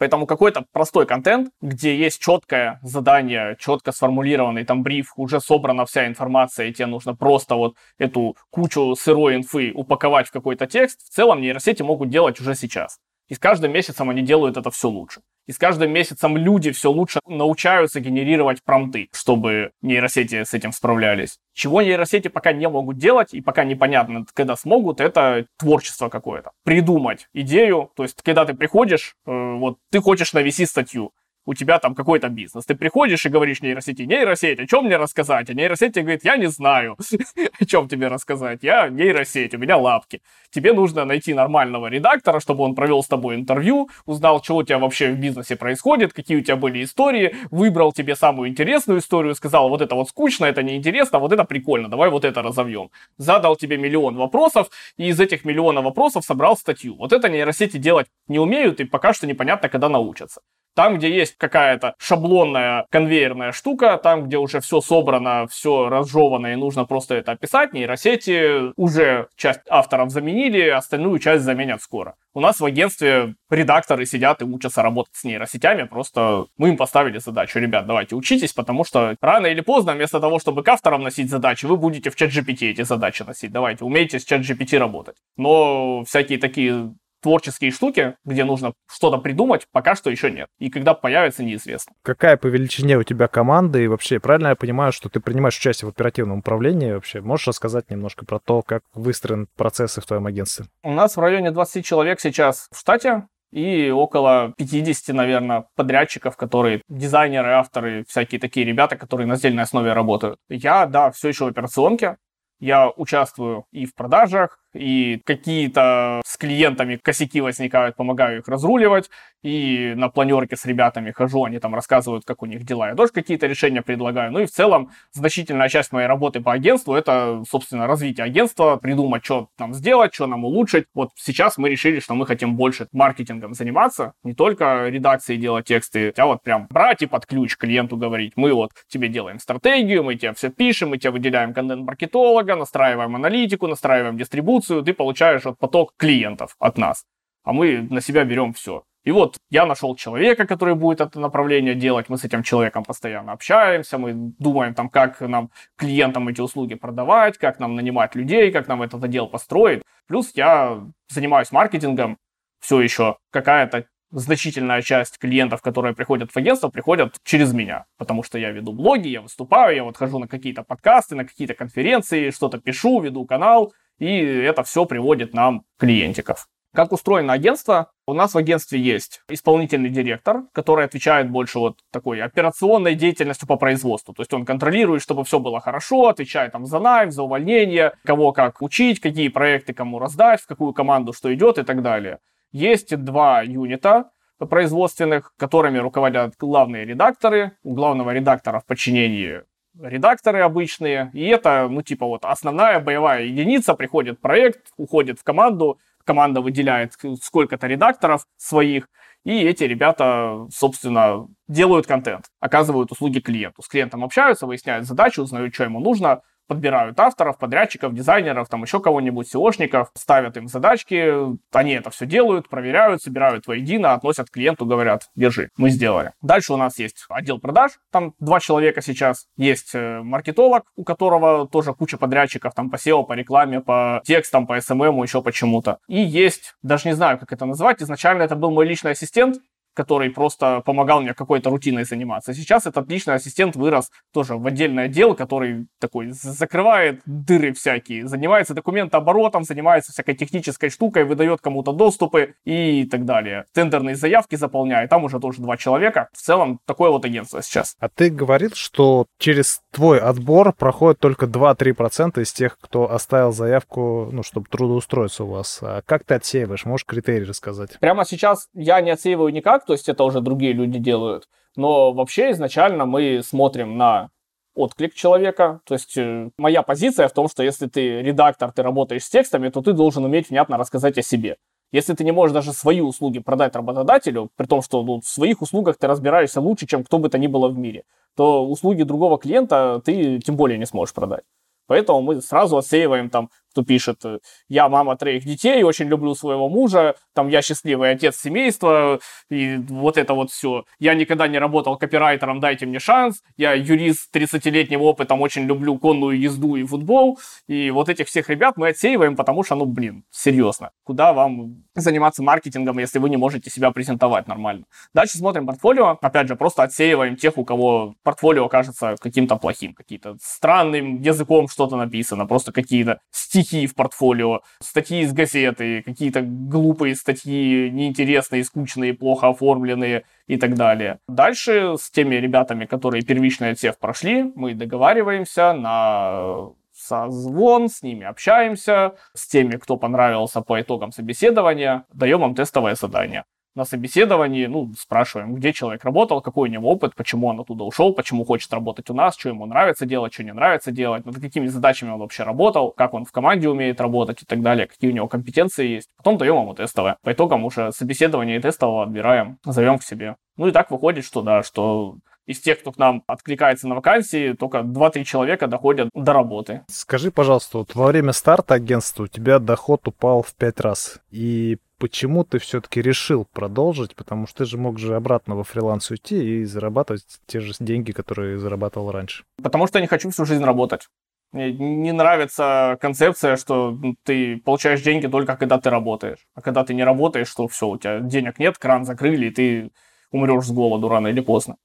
Поэтому какой-то простой контент, где есть четкое задание, четко сформулированный там бриф, уже собрана вся информация, и тебе нужно просто вот эту кучу сырой инфы упаковать в какой-то текст, в целом нейросети могут делать уже сейчас. И с каждым месяцем они делают это все лучше. И с каждым месяцем люди все лучше научаются генерировать промты, чтобы нейросети с этим справлялись. Чего нейросети пока не могут делать, и пока непонятно, когда смогут, это творчество какое-то. Придумать идею, то есть, когда ты приходишь, э, вот ты хочешь навести статью, у тебя там какой-то бизнес. Ты приходишь и говоришь нейросети, нейросеть, о чем мне рассказать? А нейросеть тебе говорит, я не знаю, о чем тебе рассказать. Я нейросеть, у меня лапки. Тебе нужно найти нормального редактора, чтобы он провел с тобой интервью, узнал, что у тебя вообще в бизнесе происходит, какие у тебя были истории, выбрал тебе самую интересную историю, сказал, вот это вот скучно, это неинтересно, вот это прикольно, давай вот это разовьем. Задал тебе миллион вопросов, и из этих миллиона вопросов собрал статью. Вот это нейросети делать не умеют, и пока что непонятно, когда научатся. Там, где есть какая-то шаблонная конвейерная штука, там, где уже все собрано, все разжевано и нужно просто это описать, нейросети уже часть авторов заменили, остальную часть заменят скоро. У нас в агентстве редакторы сидят и учатся работать с нейросетями, просто мы им поставили задачу, ребят, давайте учитесь, потому что рано или поздно, вместо того, чтобы к авторам носить задачи, вы будете в чат GPT эти задачи носить. Давайте, умейте с чат GPT работать. Но всякие такие творческие штуки, где нужно что-то придумать, пока что еще нет. И когда появится, неизвестно. Какая по величине у тебя команда и вообще, правильно я понимаю, что ты принимаешь участие в оперативном управлении вообще? Можешь рассказать немножко про то, как выстроены процессы в твоем агентстве? У нас в районе 20 человек сейчас в штате, и около 50, наверное, подрядчиков, которые дизайнеры, авторы, всякие такие ребята, которые на сдельной основе работают. Я, да, все еще в операционке. Я участвую и в продажах, и какие-то с клиентами косяки возникают, помогаю их разруливать, и на планерке с ребятами хожу, они там рассказывают, как у них дела. Я тоже какие-то решения предлагаю. Ну и в целом значительная часть моей работы по агентству это, собственно, развитие агентства, придумать, что нам сделать, что нам улучшить. Вот сейчас мы решили, что мы хотим больше маркетингом заниматься, не только редакцией делать тексты, а вот прям брать и под ключ клиенту говорить, мы вот тебе делаем стратегию, мы тебе все пишем, мы тебе выделяем контент-маркетолога, настраиваем аналитику, настраиваем дистрибуцию, функцию ты получаешь вот поток клиентов от нас, а мы на себя берем все. И вот я нашел человека, который будет это направление делать, мы с этим человеком постоянно общаемся, мы думаем там, как нам клиентам эти услуги продавать, как нам нанимать людей, как нам этот отдел построить. Плюс я занимаюсь маркетингом, все еще какая-то значительная часть клиентов, которые приходят в агентство, приходят через меня, потому что я веду блоги, я выступаю, я вот хожу на какие-то подкасты, на какие-то конференции, что-то пишу, веду канал, и это все приводит нам клиентиков. Как устроено агентство? У нас в агентстве есть исполнительный директор, который отвечает больше вот такой операционной деятельностью по производству. То есть он контролирует, чтобы все было хорошо, отвечает там за найм, за увольнение, кого как учить, какие проекты кому раздать, в какую команду что идет и так далее. Есть два юнита производственных, которыми руководят главные редакторы. У главного редактора в подчинении редакторы обычные, и это, ну, типа вот основная боевая единица, приходит проект, уходит в команду, команда выделяет сколько-то редакторов своих, и эти ребята, собственно, делают контент, оказывают услуги клиенту. С клиентом общаются, выясняют задачу, узнают, что ему нужно, подбирают авторов, подрядчиков, дизайнеров, там еще кого-нибудь, SEOшников, ставят им задачки, они это все делают, проверяют, собирают воедино, относят клиенту, говорят, держи, мы сделали. Дальше у нас есть отдел продаж, там два человека сейчас, есть э, маркетолог, у которого тоже куча подрядчиков, там по SEO, по рекламе, по текстам, по SMM, еще почему-то. И есть, даже не знаю, как это назвать, изначально это был мой личный ассистент, который просто помогал мне какой-то рутиной заниматься. Сейчас этот личный ассистент вырос тоже в отдельный отдел, который такой закрывает дыры всякие, занимается документооборотом, занимается всякой технической штукой, выдает кому-то доступы и так далее. Тендерные заявки заполняет, там уже тоже два человека. В целом такое вот агентство сейчас. А ты говорил, что через твой отбор проходит только 2-3% из тех, кто оставил заявку, ну, чтобы трудоустроиться у вас. А как ты отсеиваешь? Можешь критерии рассказать? Прямо сейчас я не отсеиваю никак, то есть это уже другие люди делают. Но вообще изначально мы смотрим на отклик человека. То есть э, моя позиция в том, что если ты редактор, ты работаешь с текстами, то ты должен уметь внятно рассказать о себе. Если ты не можешь даже свои услуги продать работодателю, при том, что ну, в своих услугах ты разбираешься лучше, чем кто бы то ни было в мире, то услуги другого клиента ты тем более не сможешь продать. Поэтому мы сразу отсеиваем там кто пишет, э, я мама троих детей, очень люблю своего мужа, там я счастливый отец семейства, и вот это вот все. Я никогда не работал копирайтером, дайте мне шанс. Я юрист с 30-летним опытом, очень люблю конную езду и футбол. И вот этих всех ребят мы отсеиваем, потому что, ну, блин, серьезно. Куда вам заниматься маркетингом, если вы не можете себя презентовать нормально? Дальше смотрим портфолио. Опять же, просто отсеиваем тех, у кого портфолио кажется каким-то плохим, каким-то странным языком что-то написано, просто какие-то стили стихи в портфолио, статьи из газеты, какие-то глупые статьи, неинтересные, скучные, плохо оформленные и так далее. Дальше с теми ребятами, которые первичный отсев прошли, мы договариваемся на созвон, с ними общаемся, с теми, кто понравился по итогам собеседования, даем им тестовое задание на собеседовании, ну, спрашиваем, где человек работал, какой у него опыт, почему он оттуда ушел, почему хочет работать у нас, что ему нравится делать, что не нравится делать, над какими задачами он вообще работал, как он в команде умеет работать и так далее, какие у него компетенции есть. Потом даем ему тестовое. По итогам уже собеседования и тестового отбираем, зовем к себе. Ну и так выходит, что да, что из тех, кто к нам откликается на вакансии, только 2-3 человека доходят до работы. Скажи, пожалуйста, вот во время старта агентства у тебя доход упал в 5 раз. И почему ты все-таки решил продолжить? Потому что ты же мог же обратно во фриланс уйти и зарабатывать те же деньги, которые зарабатывал раньше. Потому что я не хочу всю жизнь работать. Мне не нравится концепция, что ты получаешь деньги только когда ты работаешь. А когда ты не работаешь, то все, у тебя денег нет, кран закрыли, и ты умрешь с голоду рано или поздно.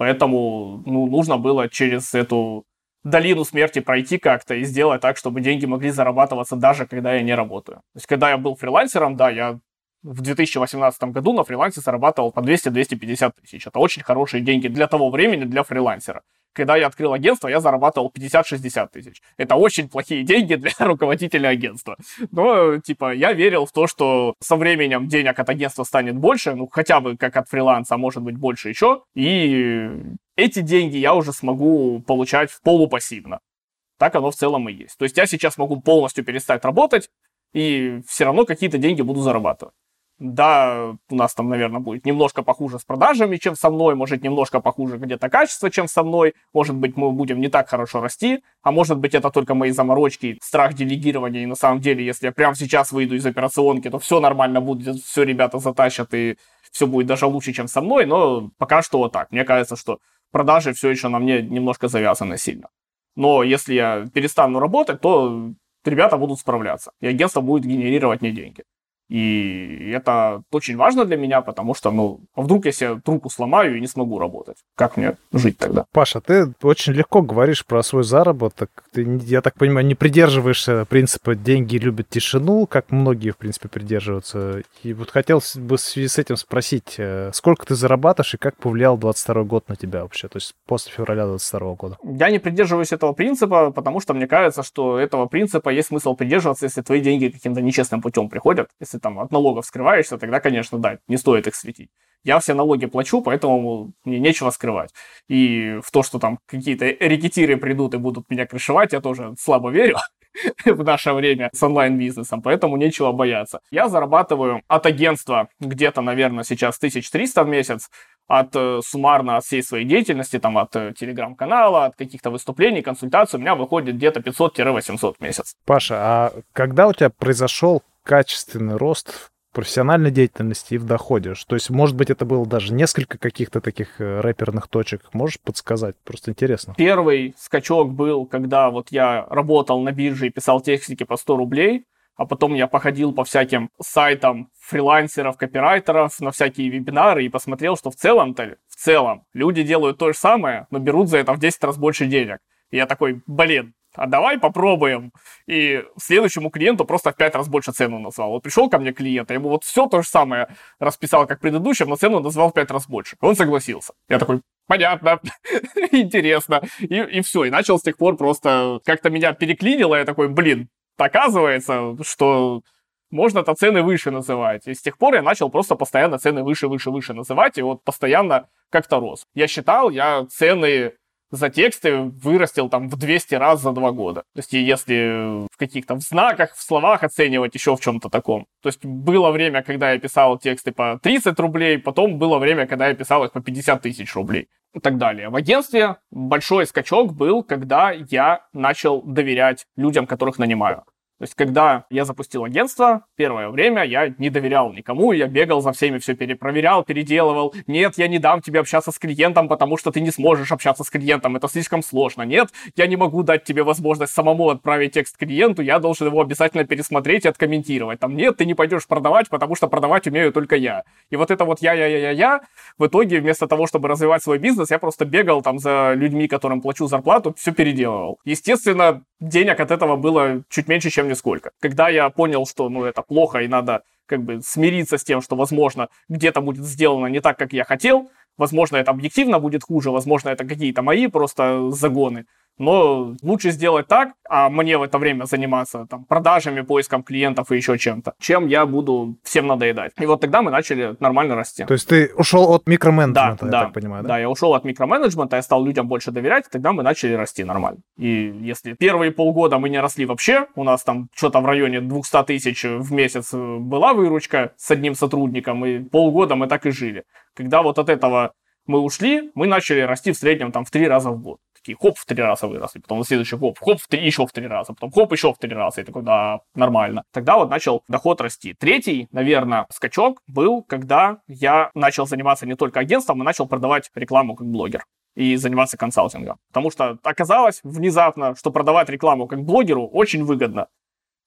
Поэтому ну, нужно было через эту долину смерти пройти как-то и сделать так, чтобы деньги могли зарабатываться даже когда я не работаю. То есть, когда я был фрилансером, да, я в 2018 году на фрилансе зарабатывал по 200-250 тысяч. Это очень хорошие деньги для того времени, для фрилансера. Когда я открыл агентство, я зарабатывал 50-60 тысяч. Это очень плохие деньги для руководителя агентства. Но, типа, я верил в то, что со временем денег от агентства станет больше, ну, хотя бы как от фриланса, а может быть больше еще. И эти деньги я уже смогу получать полупассивно. Так оно в целом и есть. То есть я сейчас могу полностью перестать работать, и все равно какие-то деньги буду зарабатывать. Да, у нас там, наверное, будет немножко похуже с продажами, чем со мной, может, немножко похуже где-то качество, чем со мной, может быть, мы будем не так хорошо расти, а может быть, это только мои заморочки, страх делегирования, и на самом деле, если я прямо сейчас выйду из операционки, то все нормально будет, все ребята затащат, и все будет даже лучше, чем со мной, но пока что вот так. Мне кажется, что продажи все еще на мне немножко завязаны сильно. Но если я перестану работать, то ребята будут справляться, и агентство будет генерировать мне деньги. И это очень важно для меня, потому что, ну, а вдруг я себе руку сломаю и не смогу работать. Как мне жить тогда? Паша, ты очень легко говоришь про свой заработок. Ты, я так понимаю, не придерживаешься принципа «деньги любят тишину», как многие, в принципе, придерживаются. И вот хотел бы в связи с этим спросить, э, сколько ты зарабатываешь и как повлиял 22 год на тебя вообще, то есть после февраля 22 года? Я не придерживаюсь этого принципа, потому что мне кажется, что этого принципа есть смысл придерживаться, если твои деньги каким-то нечестным путем приходят, если там от налогов скрываешься, тогда, конечно, да, не стоит их светить. Я все налоги плачу, поэтому мне нечего скрывать. И в то, что там какие-то рекетиры придут и будут меня крышевать, я тоже слабо верю в наше время с онлайн-бизнесом, поэтому нечего бояться. Я зарабатываю от агентства где-то, наверное, сейчас 1300 в месяц, от э, суммарно от всей своей деятельности, там от э, телеграм-канала, от каких-то выступлений, консультаций, у меня выходит где-то 500-800 в месяц. Паша, а когда у тебя произошел качественный рост в профессиональной деятельности и в доходе? То есть, может быть, это было даже несколько каких-то таких э, рэперных точек. Можешь подсказать? Просто интересно. Первый скачок был, когда вот я работал на бирже и писал текстики по 100 рублей а потом я походил по всяким сайтам фрилансеров, копирайтеров, на всякие вебинары и посмотрел, что в целом-то, в целом, люди делают то же самое, но берут за это в 10 раз больше денег. И я такой, блин, а давай попробуем. И следующему клиенту просто в 5 раз больше цену назвал. Вот пришел ко мне клиент, я ему вот все то же самое расписал, как предыдущим, но цену назвал в 5 раз больше. Он согласился. Я такой, понятно, интересно. И, и все, и начал с тех пор просто как-то меня переклинило, я такой, блин, оказывается, что можно то цены выше называть. И с тех пор я начал просто постоянно цены выше, выше, выше называть, и вот постоянно как-то рос. Я считал, я цены за тексты вырастил там в 200 раз за два года. То есть если в каких-то в знаках, в словах оценивать еще в чем-то таком. То есть было время, когда я писал тексты по 30 рублей, потом было время, когда я писал их по 50 тысяч рублей и так далее. В агентстве большой скачок был, когда я начал доверять людям, которых нанимаю. То есть, когда я запустил агентство, первое время я не доверял никому, я бегал за всеми, все перепроверял, переделывал. Нет, я не дам тебе общаться с клиентом, потому что ты не сможешь общаться с клиентом, это слишком сложно. Нет, я не могу дать тебе возможность самому отправить текст клиенту, я должен его обязательно пересмотреть и откомментировать. Там, нет, ты не пойдешь продавать, потому что продавать умею только я. И вот это вот я-я-я-я-я, в итоге вместо того, чтобы развивать свой бизнес, я просто бегал там за людьми, которым плачу зарплату, все переделывал. Естественно, денег от этого было чуть меньше, чем нисколько. Когда я понял, что ну, это плохо и надо как бы смириться с тем, что, возможно, где-то будет сделано не так, как я хотел, возможно, это объективно будет хуже, возможно, это какие-то мои просто загоны, но лучше сделать так, а мне в это время заниматься там, продажами, поиском клиентов и еще чем-то, чем я буду всем надоедать. И вот тогда мы начали нормально расти. То есть ты ушел от микроменеджмента, да, я да, так понимаю, да? Да, я ушел от микроменеджмента, я стал людям больше доверять, и тогда мы начали расти нормально. И если первые полгода мы не росли вообще, у нас там что-то в районе 200 тысяч в месяц была выручка с одним сотрудником, и полгода мы так и жили. Когда вот от этого мы ушли, мы начали расти в среднем там в три раза в год такие хоп в три раза выросли, потом на следующий хоп, хоп в три, еще в три раза, потом хоп еще в три раза, и такой, да, нормально. Тогда вот начал доход расти. Третий, наверное, скачок был, когда я начал заниматься не только агентством, а начал продавать рекламу как блогер и заниматься консалтингом. Потому что оказалось внезапно, что продавать рекламу как блогеру очень выгодно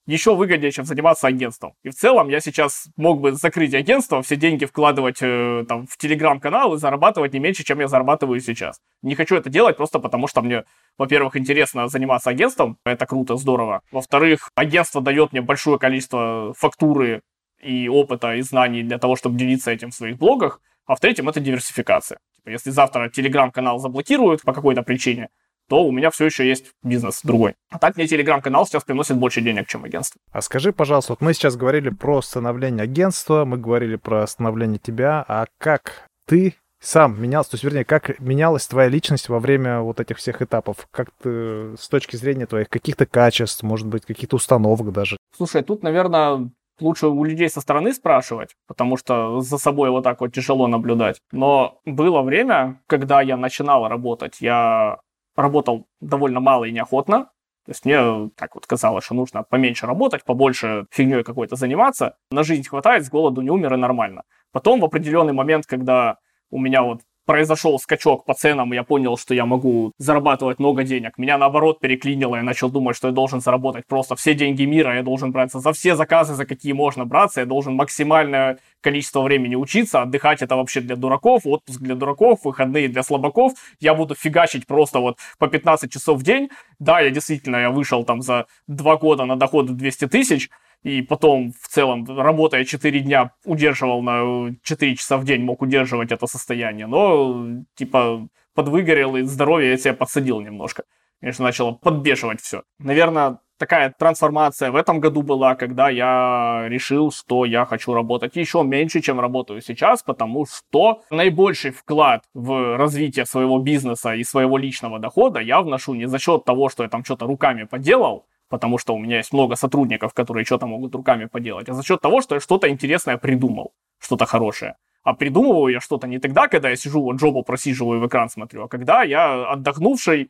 еще выгоднее, чем заниматься агентством. И в целом я сейчас мог бы закрыть агентство, все деньги вкладывать э, там, в телеграм-канал и зарабатывать не меньше, чем я зарабатываю сейчас. Не хочу это делать просто потому, что мне, во-первых, интересно заниматься агентством, это круто, здорово. Во-вторых, агентство дает мне большое количество фактуры и опыта, и знаний для того, чтобы делиться этим в своих блогах. А в-третьем, это диверсификация. Типа, если завтра телеграм-канал заблокируют по какой-то причине, то у меня все еще есть бизнес другой. А так мне телеграм-канал сейчас приносит больше денег, чем агентство. А скажи, пожалуйста, вот мы сейчас говорили про становление агентства, мы говорили про становление тебя, а как ты сам менялся, то есть, вернее, как менялась твоя личность во время вот этих всех этапов? Как ты с точки зрения твоих каких-то качеств, может быть, каких-то установок даже? Слушай, тут, наверное, лучше у людей со стороны спрашивать, потому что за собой вот так вот тяжело наблюдать. Но было время, когда я начинал работать, я работал довольно мало и неохотно. То есть мне так вот казалось, что нужно поменьше работать, побольше фигней какой-то заниматься. На жизнь хватает, с голоду не умер и нормально. Потом в определенный момент, когда у меня вот произошел скачок по ценам, я понял, что я могу зарабатывать много денег. Меня наоборот переклинило, я начал думать, что я должен заработать просто все деньги мира, я должен браться за все заказы, за какие можно браться, я должен максимальное количество времени учиться, отдыхать это вообще для дураков, отпуск для дураков, выходные для слабаков, я буду фигачить просто вот по 15 часов в день. Да, я действительно, я вышел там за два года на доход в 200 тысяч, и потом в целом, работая 4 дня, удерживал на 4 часа в день, мог удерживать это состояние, но типа подвыгорел и здоровье я себе подсадил немножко. Конечно, начало подбешивать все. Наверное, такая трансформация в этом году была, когда я решил, что я хочу работать еще меньше, чем работаю сейчас, потому что наибольший вклад в развитие своего бизнеса и своего личного дохода я вношу не за счет того, что я там что-то руками поделал, потому что у меня есть много сотрудников, которые что-то могут руками поделать, а за счет того, что я что-то интересное придумал, что-то хорошее. А придумываю я что-то не тогда, когда я сижу, вот жопу просиживаю в экран смотрю, а когда я отдохнувший,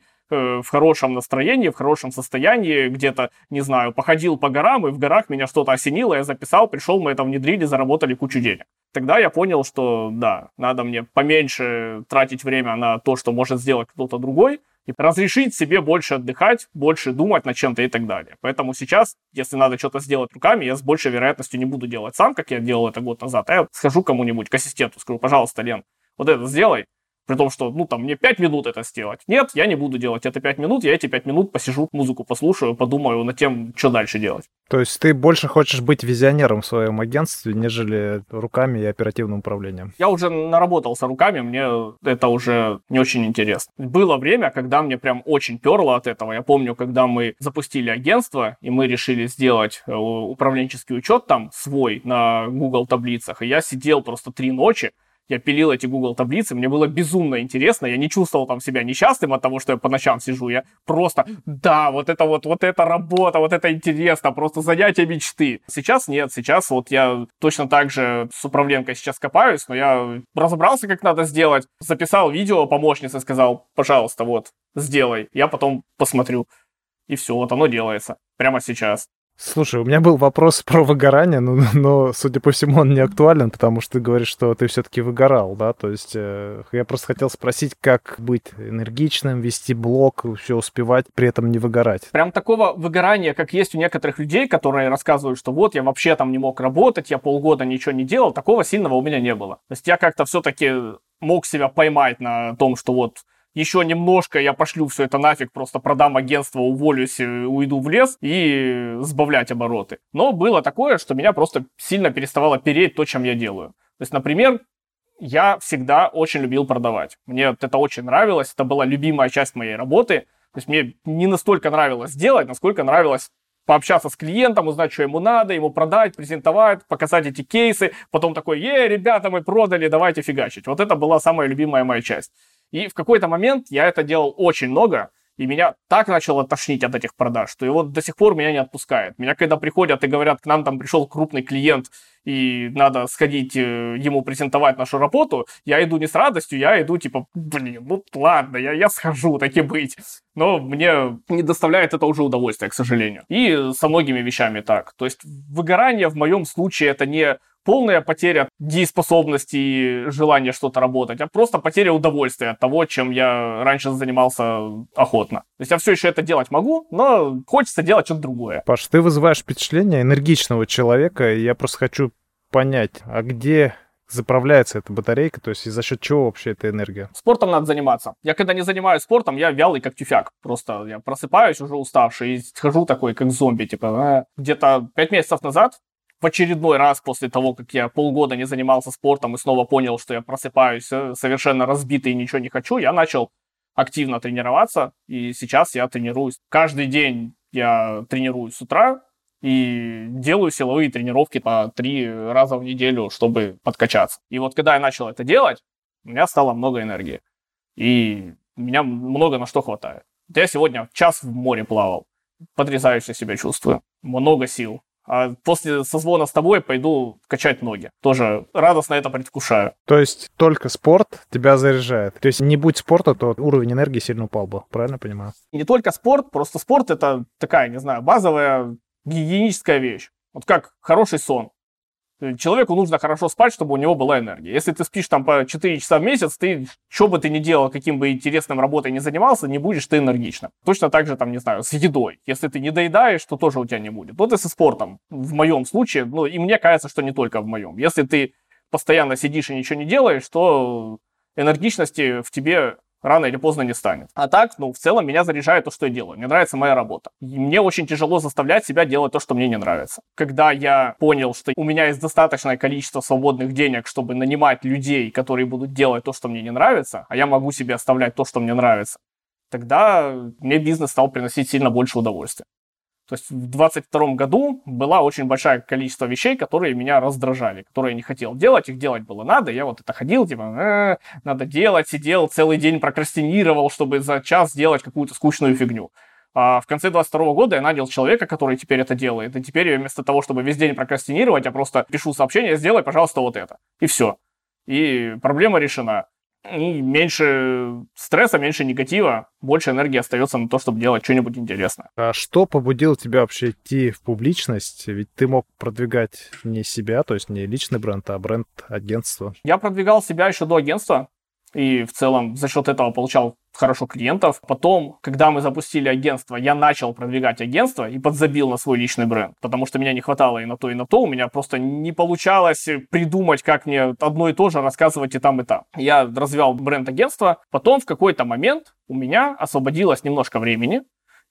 в хорошем настроении, в хорошем состоянии, где-то, не знаю, походил по горам, и в горах меня что-то осенило, я записал, пришел, мы это внедрили, заработали кучу денег. Тогда я понял, что да, надо мне поменьше тратить время на то, что может сделать кто-то другой, и разрешить себе больше отдыхать, больше думать над чем-то и так далее. Поэтому сейчас, если надо что-то сделать руками, я с большей вероятностью не буду делать сам, как я делал это год назад, а я схожу кому-нибудь, к ассистенту, скажу, пожалуйста, Лен, вот это сделай, при том, что, ну, там, мне 5 минут это сделать. Нет, я не буду делать это 5 минут, я эти 5 минут посижу, музыку послушаю, подумаю над тем, что дальше делать. То есть ты больше хочешь быть визионером в своем агентстве, нежели руками и оперативным управлением? Я уже наработался руками, мне это уже не очень интересно. Было время, когда мне прям очень перло от этого. Я помню, когда мы запустили агентство, и мы решили сделать э, управленческий учет там свой на Google таблицах, и я сидел просто три ночи, я пилил эти Google таблицы, мне было безумно интересно, я не чувствовал там себя несчастным от того, что я по ночам сижу, я просто, да, вот это вот, вот эта работа, вот это интересно, просто занятие мечты. Сейчас нет, сейчас вот я точно так же с управленкой сейчас копаюсь, но я разобрался, как надо сделать, записал видео помощнице, сказал, пожалуйста, вот, сделай, я потом посмотрю. И все, вот оно делается прямо сейчас. Слушай, у меня был вопрос про выгорание, но, но, судя по всему, он не актуален, потому что ты говоришь, что ты все-таки выгорал, да? То есть э, я просто хотел спросить, как быть энергичным, вести блог, все успевать, при этом не выгорать. Прям такого выгорания, как есть у некоторых людей, которые рассказывают, что вот я вообще там не мог работать, я полгода ничего не делал, такого сильного у меня не было. То есть я как-то все-таки мог себя поймать на том, что вот еще немножко я пошлю все это нафиг, просто продам агентство, уволюсь, э, уйду в лес и сбавлять обороты. Но было такое, что меня просто сильно переставало переть то, чем я делаю. То есть, например, я всегда очень любил продавать. Мне это очень нравилось, это была любимая часть моей работы. То есть мне не настолько нравилось делать, насколько нравилось пообщаться с клиентом, узнать, что ему надо, ему продать, презентовать, показать эти кейсы, потом такой, е, ребята, мы продали, давайте фигачить. Вот это была самая любимая моя часть. И в какой-то момент я это делал очень много, и меня так начало тошнить от этих продаж, что его до сих пор меня не отпускает. Меня когда приходят и говорят, к нам там пришел крупный клиент, и надо сходить э, ему презентовать нашу работу, я иду не с радостью, я иду типа, блин, ну ладно, я, я схожу, так и быть. Но мне не доставляет это уже удовольствие, к сожалению. И со многими вещами так. То есть выгорание в моем случае это не полная потеря дееспособности и желания что-то работать, а просто потеря удовольствия от того, чем я раньше занимался охотно. То есть я все еще это делать могу, но хочется делать что-то другое. Паш, ты вызываешь впечатление энергичного человека, и я просто хочу понять, а где заправляется эта батарейка, то есть и за счет чего вообще эта энергия? Спортом надо заниматься. Я когда не занимаюсь спортом, я вялый как тюфяк. Просто я просыпаюсь уже уставший и схожу такой как зомби. Типа, «А». где-то пять месяцев назад в очередной раз после того, как я полгода не занимался спортом и снова понял, что я просыпаюсь э, совершенно разбитый и ничего не хочу, я начал активно тренироваться, и сейчас я тренируюсь. Каждый день я тренируюсь с утра и делаю силовые тренировки по три раза в неделю, чтобы подкачаться. И вот когда я начал это делать, у меня стало много энергии. И меня много на что хватает. Я сегодня час в море плавал. Потрясающе себя чувствую. Много сил. А после созвона с тобой пойду качать ноги. Тоже радостно это предвкушаю. То есть только спорт тебя заряжает. То есть не будь спорта, то уровень энергии сильно упал бы. Правильно понимаю? Не только спорт, просто спорт это такая, не знаю, базовая гигиеническая вещь. Вот как хороший сон. Человеку нужно хорошо спать, чтобы у него была энергия. Если ты спишь там по 4 часа в месяц, ты, что бы ты ни делал, каким бы интересным работой ни занимался, не будешь ты энергичным. Точно так же, там, не знаю, с едой. Если ты не доедаешь, то тоже у тебя не будет. Вот и со спортом. В моем случае, ну, и мне кажется, что не только в моем. Если ты постоянно сидишь и ничего не делаешь, то энергичности в тебе рано или поздно не станет. А так, ну, в целом меня заряжает то, что я делаю. Мне нравится моя работа. И мне очень тяжело заставлять себя делать то, что мне не нравится. Когда я понял, что у меня есть достаточное количество свободных денег, чтобы нанимать людей, которые будут делать то, что мне не нравится, а я могу себе оставлять то, что мне нравится, тогда мне бизнес стал приносить сильно больше удовольствия. То есть в 22 году было очень большое количество вещей, которые меня раздражали, которые я не хотел делать, их делать было надо, я вот это ходил, типа, э, надо делать, сидел целый день прокрастинировал, чтобы за час сделать какую-то скучную фигню. А в конце 22 года я нанял человека, который теперь это делает, и теперь вместо того, чтобы весь день прокрастинировать, я просто пишу сообщение, сделай, пожалуйста, вот это. И все. и проблема решена. И меньше стресса, меньше негатива, больше энергии остается на то, чтобы делать что-нибудь интересное. А что побудило тебя вообще идти в публичность? Ведь ты мог продвигать не себя, то есть не личный бренд, а бренд агентства. Я продвигал себя еще до агентства и в целом за счет этого получал хорошо клиентов. Потом, когда мы запустили агентство, я начал продвигать агентство и подзабил на свой личный бренд, потому что меня не хватало и на то, и на то. У меня просто не получалось придумать, как мне одно и то же рассказывать и там, и там. Я развивал бренд агентства. Потом в какой-то момент у меня освободилось немножко времени,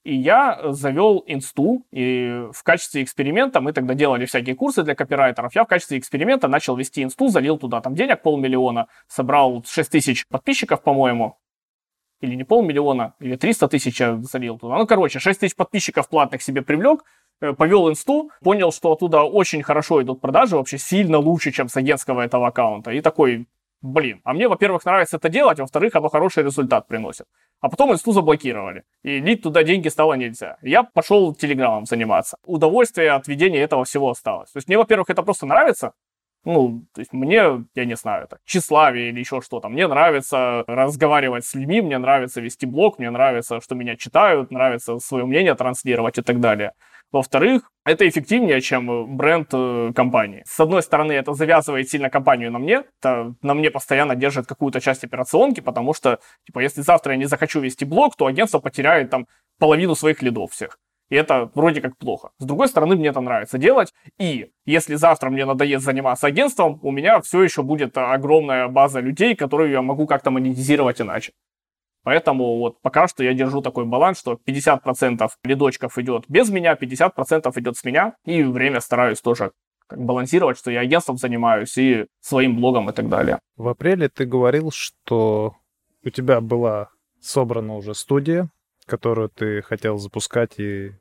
и я завел инсту, и в качестве эксперимента, мы тогда делали всякие курсы для копирайтеров, я в качестве эксперимента начал вести инсту, залил туда там денег полмиллиона, собрал 6 тысяч подписчиков, по-моему, или не полмиллиона, или 300 тысяч я залил туда. Ну, короче, 6 тысяч подписчиков платных себе привлек, э, повел инсту, понял, что оттуда очень хорошо идут продажи, вообще сильно лучше, чем с агентского этого аккаунта. И такой, блин, а мне, во-первых, нравится это делать, а во-вторых, оно хороший результат приносит. А потом инсту заблокировали, и лить туда деньги стало нельзя. Я пошел телеграммом заниматься. Удовольствие от ведения этого всего осталось. То есть мне, во-первых, это просто нравится, ну, то есть мне, я не знаю, это тщеславие или еще что-то. Мне нравится разговаривать с людьми, мне нравится вести блог, мне нравится, что меня читают, нравится свое мнение транслировать и так далее. Во-вторых, это эффективнее, чем бренд э, компании. С одной стороны, это завязывает сильно компанию на мне, это на мне постоянно держит какую-то часть операционки, потому что, типа, если завтра я не захочу вести блог, то агентство потеряет там половину своих лидов всех. И это вроде как плохо. С другой стороны, мне это нравится делать. И если завтра мне надоест заниматься агентством, у меня все еще будет огромная база людей, которую я могу как-то монетизировать иначе. Поэтому вот пока что я держу такой баланс, что 50% лидочков идет без меня, 50% идет с меня, и время стараюсь тоже как балансировать, что я агентством занимаюсь и своим блогом и так далее. В апреле ты говорил, что у тебя была собрана уже студия, которую ты хотел запускать и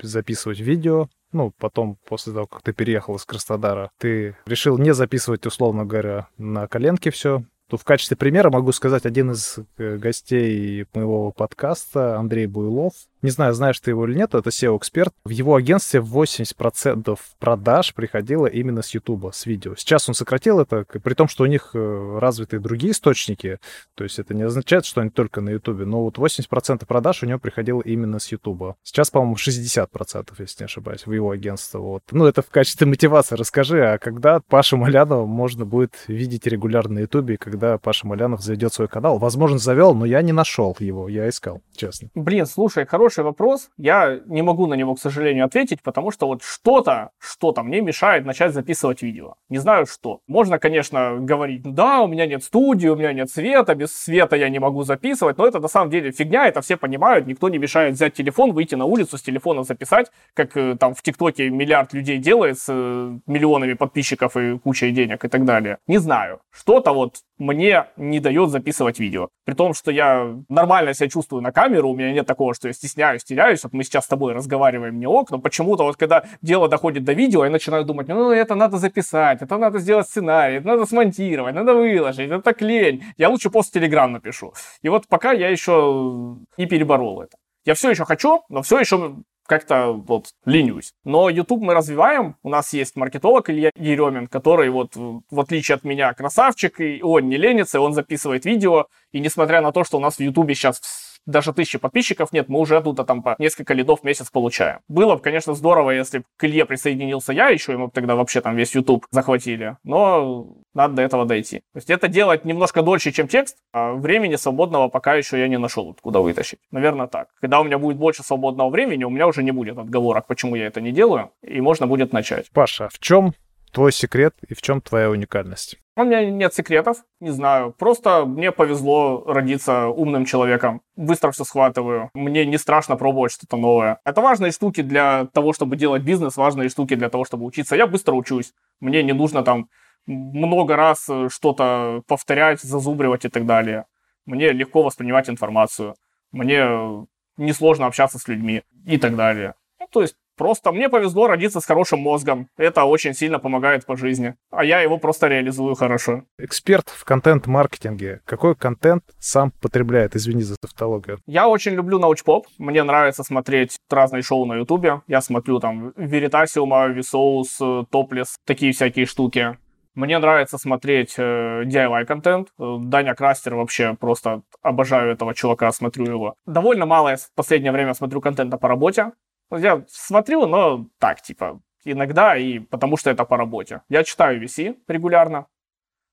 записывать видео. Ну, потом, после того, как ты переехал из Краснодара, ты решил не записывать, условно говоря, на коленке все, то в качестве примера могу сказать один из э, гостей моего подкаста, Андрей Буйлов. Не знаю, знаешь ты его или нет, это SEO-эксперт. В его агентстве 80% продаж приходило именно с YouTube, с видео. Сейчас он сократил это, при том, что у них э, развиты другие источники. То есть это не означает, что они только на YouTube. Но вот 80% продаж у него приходило именно с YouTube. Сейчас, по-моему, 60%, если не ошибаюсь, в его агентство. Вот. Ну, это в качестве мотивации расскажи, а когда Пашу Малянова можно будет видеть регулярно на YouTube, когда когда Паша Малянов заведет свой канал. Возможно, завел, но я не нашел его, я искал, честно. Блин, слушай, хороший вопрос. Я не могу на него, к сожалению, ответить, потому что вот что-то, что-то мне мешает начать записывать видео. Не знаю что. Можно, конечно, говорить, да, у меня нет студии, у меня нет света, без света я не могу записывать, но это на самом деле фигня, это все понимают, никто не мешает взять телефон, выйти на улицу с телефона записать, как э, там в ТикТоке миллиард людей делает с э, миллионами подписчиков и кучей денег и так далее. Не знаю. Что-то вот мне не дает записывать видео. При том, что я нормально себя чувствую на камеру, у меня нет такого, что я стесняюсь, теряюсь. Вот мы сейчас с тобой разговариваем, мне ок, но почему-то вот когда дело доходит до видео, я начинаю думать, ну это надо записать, это надо сделать сценарий, это надо смонтировать, надо выложить, это так. Я лучше пост в Телеграм напишу. И вот пока я еще не переборол это. Я все еще хочу, но все еще как-то вот ленюсь. Но YouTube мы развиваем. У нас есть маркетолог Илья Еремин, который вот в отличие от меня красавчик, и он не ленится, он записывает видео. И несмотря на то, что у нас в YouTube сейчас даже тысячи подписчиков нет, мы уже оттуда там по несколько лидов в месяц получаем. Было бы, конечно, здорово, если бы к Илье присоединился я еще, и мы бы тогда вообще там весь YouTube захватили. Но надо до этого дойти. То есть это делать немножко дольше, чем текст, а времени свободного пока еще я не нашел, откуда вытащить. Наверное, так. Когда у меня будет больше свободного времени, у меня уже не будет отговорок, почему я это не делаю, и можно будет начать. Паша, в чем твой секрет и в чем твоя уникальность? У меня нет секретов, не знаю. Просто мне повезло родиться умным человеком. Быстро все схватываю. Мне не страшно пробовать что-то новое. Это важные штуки для того, чтобы делать бизнес, важные штуки для того, чтобы учиться. Я быстро учусь. Мне не нужно там много раз э, что-то повторять, зазубривать и так далее. Мне легко воспринимать информацию. Мне несложно общаться с людьми и так далее. Ну, то есть Просто мне повезло родиться с хорошим мозгом. Это очень сильно помогает по жизни. А я его просто реализую хорошо. Эксперт в контент-маркетинге. Какой контент сам потребляет? Извини за тавтологию. Я очень люблю научпоп. Мне нравится смотреть разные шоу на ютубе. Я смотрю там Веритасиума, Висоус, Топлес, такие всякие штуки. Мне нравится смотреть э, DIY-контент. Э, Даня Крастер вообще просто обожаю этого чувака, смотрю его. Довольно мало я в последнее время смотрю контента по работе. Я смотрю, но так, типа, иногда, и потому что это по работе. Я читаю VC регулярно,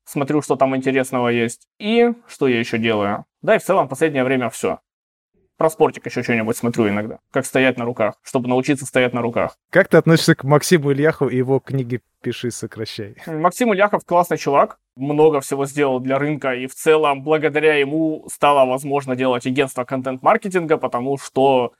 смотрю, что там интересного есть. И что я еще делаю? Да, и в целом в последнее время все. Про спортик еще что-нибудь смотрю иногда. Как стоять на руках, чтобы научиться стоять на руках. Как ты относишься к Максиму Ильяху и его книге «Пиши, сокращай»? Максим Ильяхов классный чувак. Много всего сделал для рынка. И в целом, благодаря ему стало возможно делать агентство контент-маркетинга, потому что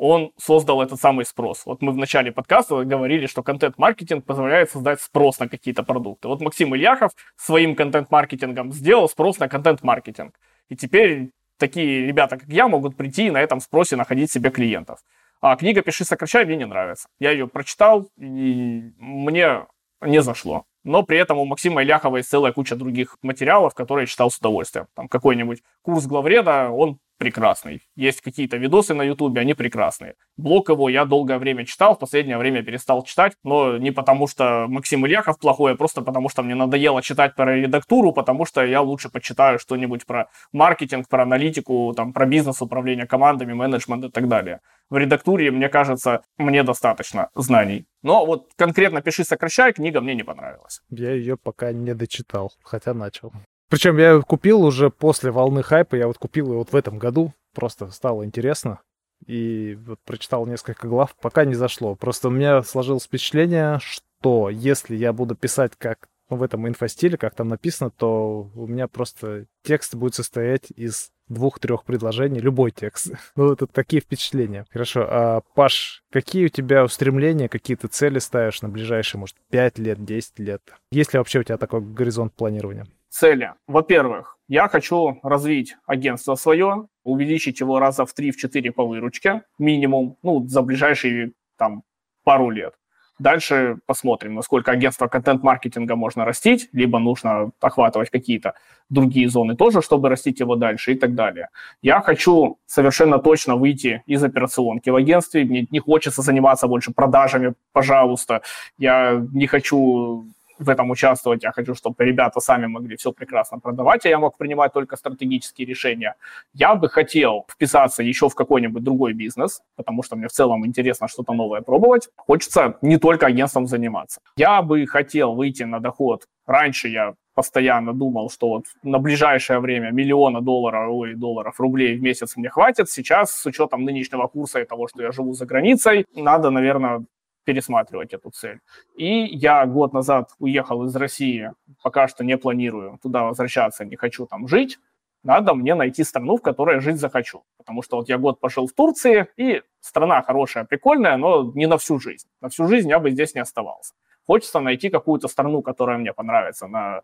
он создал этот самый спрос. Вот мы в начале подкаста говорили, что контент-маркетинг позволяет создать спрос на какие-то продукты. Вот Максим Ильяхов своим контент-маркетингом сделал спрос на контент-маркетинг. И теперь такие ребята, как я, могут прийти и на этом спросе находить себе клиентов. А книга «Пиши, сокращай» мне не нравится. Я ее прочитал, и мне не зашло. Но при этом у Максима Иляхова есть целая куча других материалов, которые я читал с удовольствием. Там какой-нибудь курс главреда, он прекрасный. Есть какие-то видосы на ютубе, они прекрасные. Блог его я долгое время читал, в последнее время перестал читать, но не потому что Максим Ильяхов плохой, а просто потому что мне надоело читать про редактуру, потому что я лучше почитаю что-нибудь про маркетинг, про аналитику, там, про бизнес, управление командами, менеджмент и так далее. В редактуре, мне кажется, мне достаточно знаний. Но вот конкретно «Пиши, сокращай» книга мне не понравилась. Я ее пока не дочитал, хотя начал. Причем я купил уже после волны хайпа, я вот купил ее вот в этом году, просто стало интересно. И вот прочитал несколько глав, пока не зашло. Просто у меня сложилось впечатление, что если я буду писать как ну, в этом инфостиле, как там написано, то у меня просто текст будет состоять из двух-трех предложений, любой текст. ну, это такие впечатления. Хорошо, а, Паш, какие у тебя устремления, какие ты цели ставишь на ближайшие, может, 5 лет, 10 лет? Есть ли вообще у тебя такой горизонт планирования? Цели. Во-первых, я хочу развить агентство свое, увеличить его раза в 3-4 по выручке минимум, ну, за ближайшие там пару лет. Дальше посмотрим, насколько агентство контент-маркетинга можно растить, либо нужно охватывать какие-то другие зоны тоже, чтобы растить его дальше и так далее. Я хочу совершенно точно выйти из операционки в агентстве. Мне не хочется заниматься больше продажами, пожалуйста. Я не хочу в этом участвовать, я хочу, чтобы ребята сами могли все прекрасно продавать, а я мог принимать только стратегические решения. Я бы хотел вписаться еще в какой-нибудь другой бизнес, потому что мне в целом интересно что-то новое пробовать. Хочется не только агентством заниматься. Я бы хотел выйти на доход. Раньше я постоянно думал, что вот на ближайшее время миллиона долларов, ой, долларов, рублей в месяц мне хватит. Сейчас, с учетом нынешнего курса и того, что я живу за границей, надо, наверное, пересматривать эту цель. И я год назад уехал из России, пока что не планирую туда возвращаться, не хочу там жить. Надо мне найти страну, в которой жить захочу. Потому что вот я год пошел в Турции, и страна хорошая, прикольная, но не на всю жизнь. На всю жизнь я бы здесь не оставался. Хочется найти какую-то страну, которая мне понравится на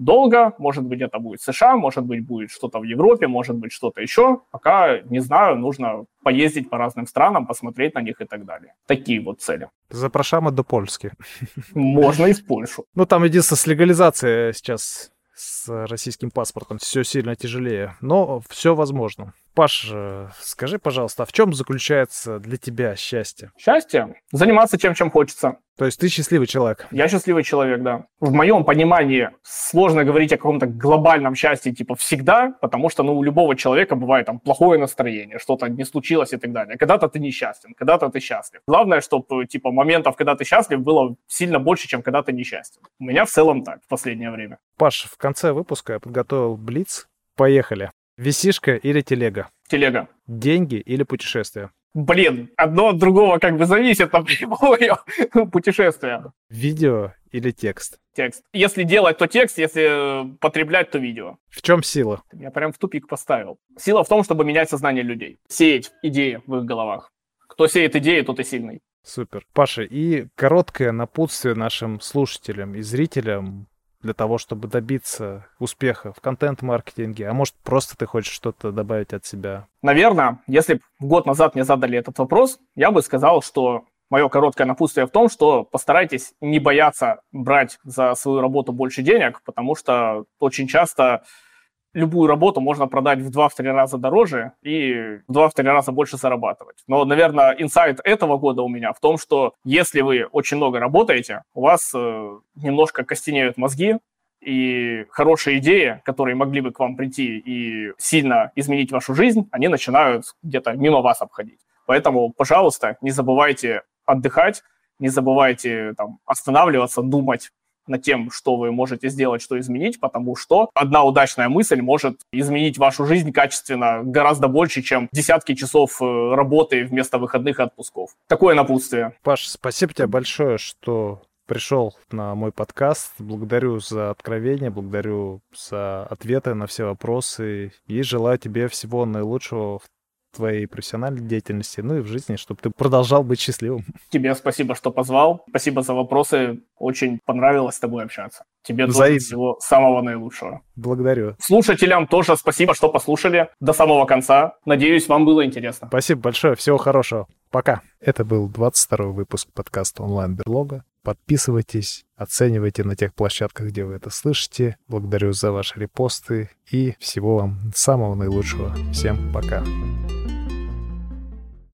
долго. Может быть, это будет США, может быть, будет что-то в Европе, может быть, что-то еще. Пока не знаю, нужно поездить по разным странам, посмотреть на них и так далее. Такие вот цели. Запрошаємо до Польски. Можно и в Польшу. Ну, там единственное, с легализацией сейчас с российским паспортом все сильно тяжелее, но все возможно. Паш, э, скажи, пожалуйста, а в чем заключается для тебя счастье? Счастье? Заниматься тем, чем хочется. То есть ты счастливый человек? Я счастливый человек, да. В моем понимании сложно говорить о каком-то глобальном счастье, типа, всегда, потому что, ну, у любого человека бывает там плохое настроение, что-то не случилось и так далее. Когда-то ты несчастен, когда-то ты счастлив. Главное, чтобы, типа, моментов, когда ты счастлив, было сильно больше, чем когда ты несчастен. У меня в целом так в последнее время. Паш, в конце выпуска я подготовил блиц. Поехали. Висишка или телега? Телега. Деньги или путешествия? Блин, одно от другого как бы зависит напрямую. Путешествие. Видео или текст? Текст. Если делать, то текст, если потреблять, то видео. В чем сила? Я прям в тупик поставил. Сила в том, чтобы менять сознание людей. Сеять идеи в их головах. Кто сеет идеи, тот и сильный. Супер. Паша, и короткое напутствие нашим слушателям и зрителям для того, чтобы добиться успеха в контент-маркетинге? А может, просто ты хочешь что-то добавить от себя? Наверное, если бы год назад мне задали этот вопрос, я бы сказал, что мое короткое напутствие в том, что постарайтесь не бояться брать за свою работу больше денег, потому что очень часто любую работу можно продать в 2-3 раза дороже и в 2-3 раза больше зарабатывать. Но, наверное, инсайт этого года у меня в том, что если вы очень много работаете, у вас э, немножко костенеют мозги, и хорошие идеи, которые могли бы к вам прийти и сильно изменить вашу жизнь, они начинают где-то мимо вас обходить. Поэтому, пожалуйста, не забывайте отдыхать, не забывайте там, останавливаться, думать над тем, что вы можете сделать, что изменить, потому что одна удачная мысль может изменить вашу жизнь качественно гораздо больше, чем десятки часов э, работы вместо выходных и отпусков. Такое напутствие. Паш, спасибо тебе большое, что пришел на мой подкаст. Благодарю за откровение, благодарю за ответы на все вопросы и желаю тебе всего наилучшего в твоей профессиональной деятельности, ну и в жизни, чтобы ты продолжал быть счастливым. Тебе спасибо, что позвал. Спасибо за вопросы. Очень понравилось с тобой общаться. Тебе тоже всего самого наилучшего. Благодарю. Слушателям тоже спасибо, что послушали до самого конца. Надеюсь, вам было интересно. Спасибо большое. Всего хорошего. Пока. Это был 22 выпуск подкаста онлайн-берлога. Подписывайтесь, оценивайте на тех площадках, где вы это слышите. Благодарю за ваши репосты и всего вам самого наилучшего. Всем пока.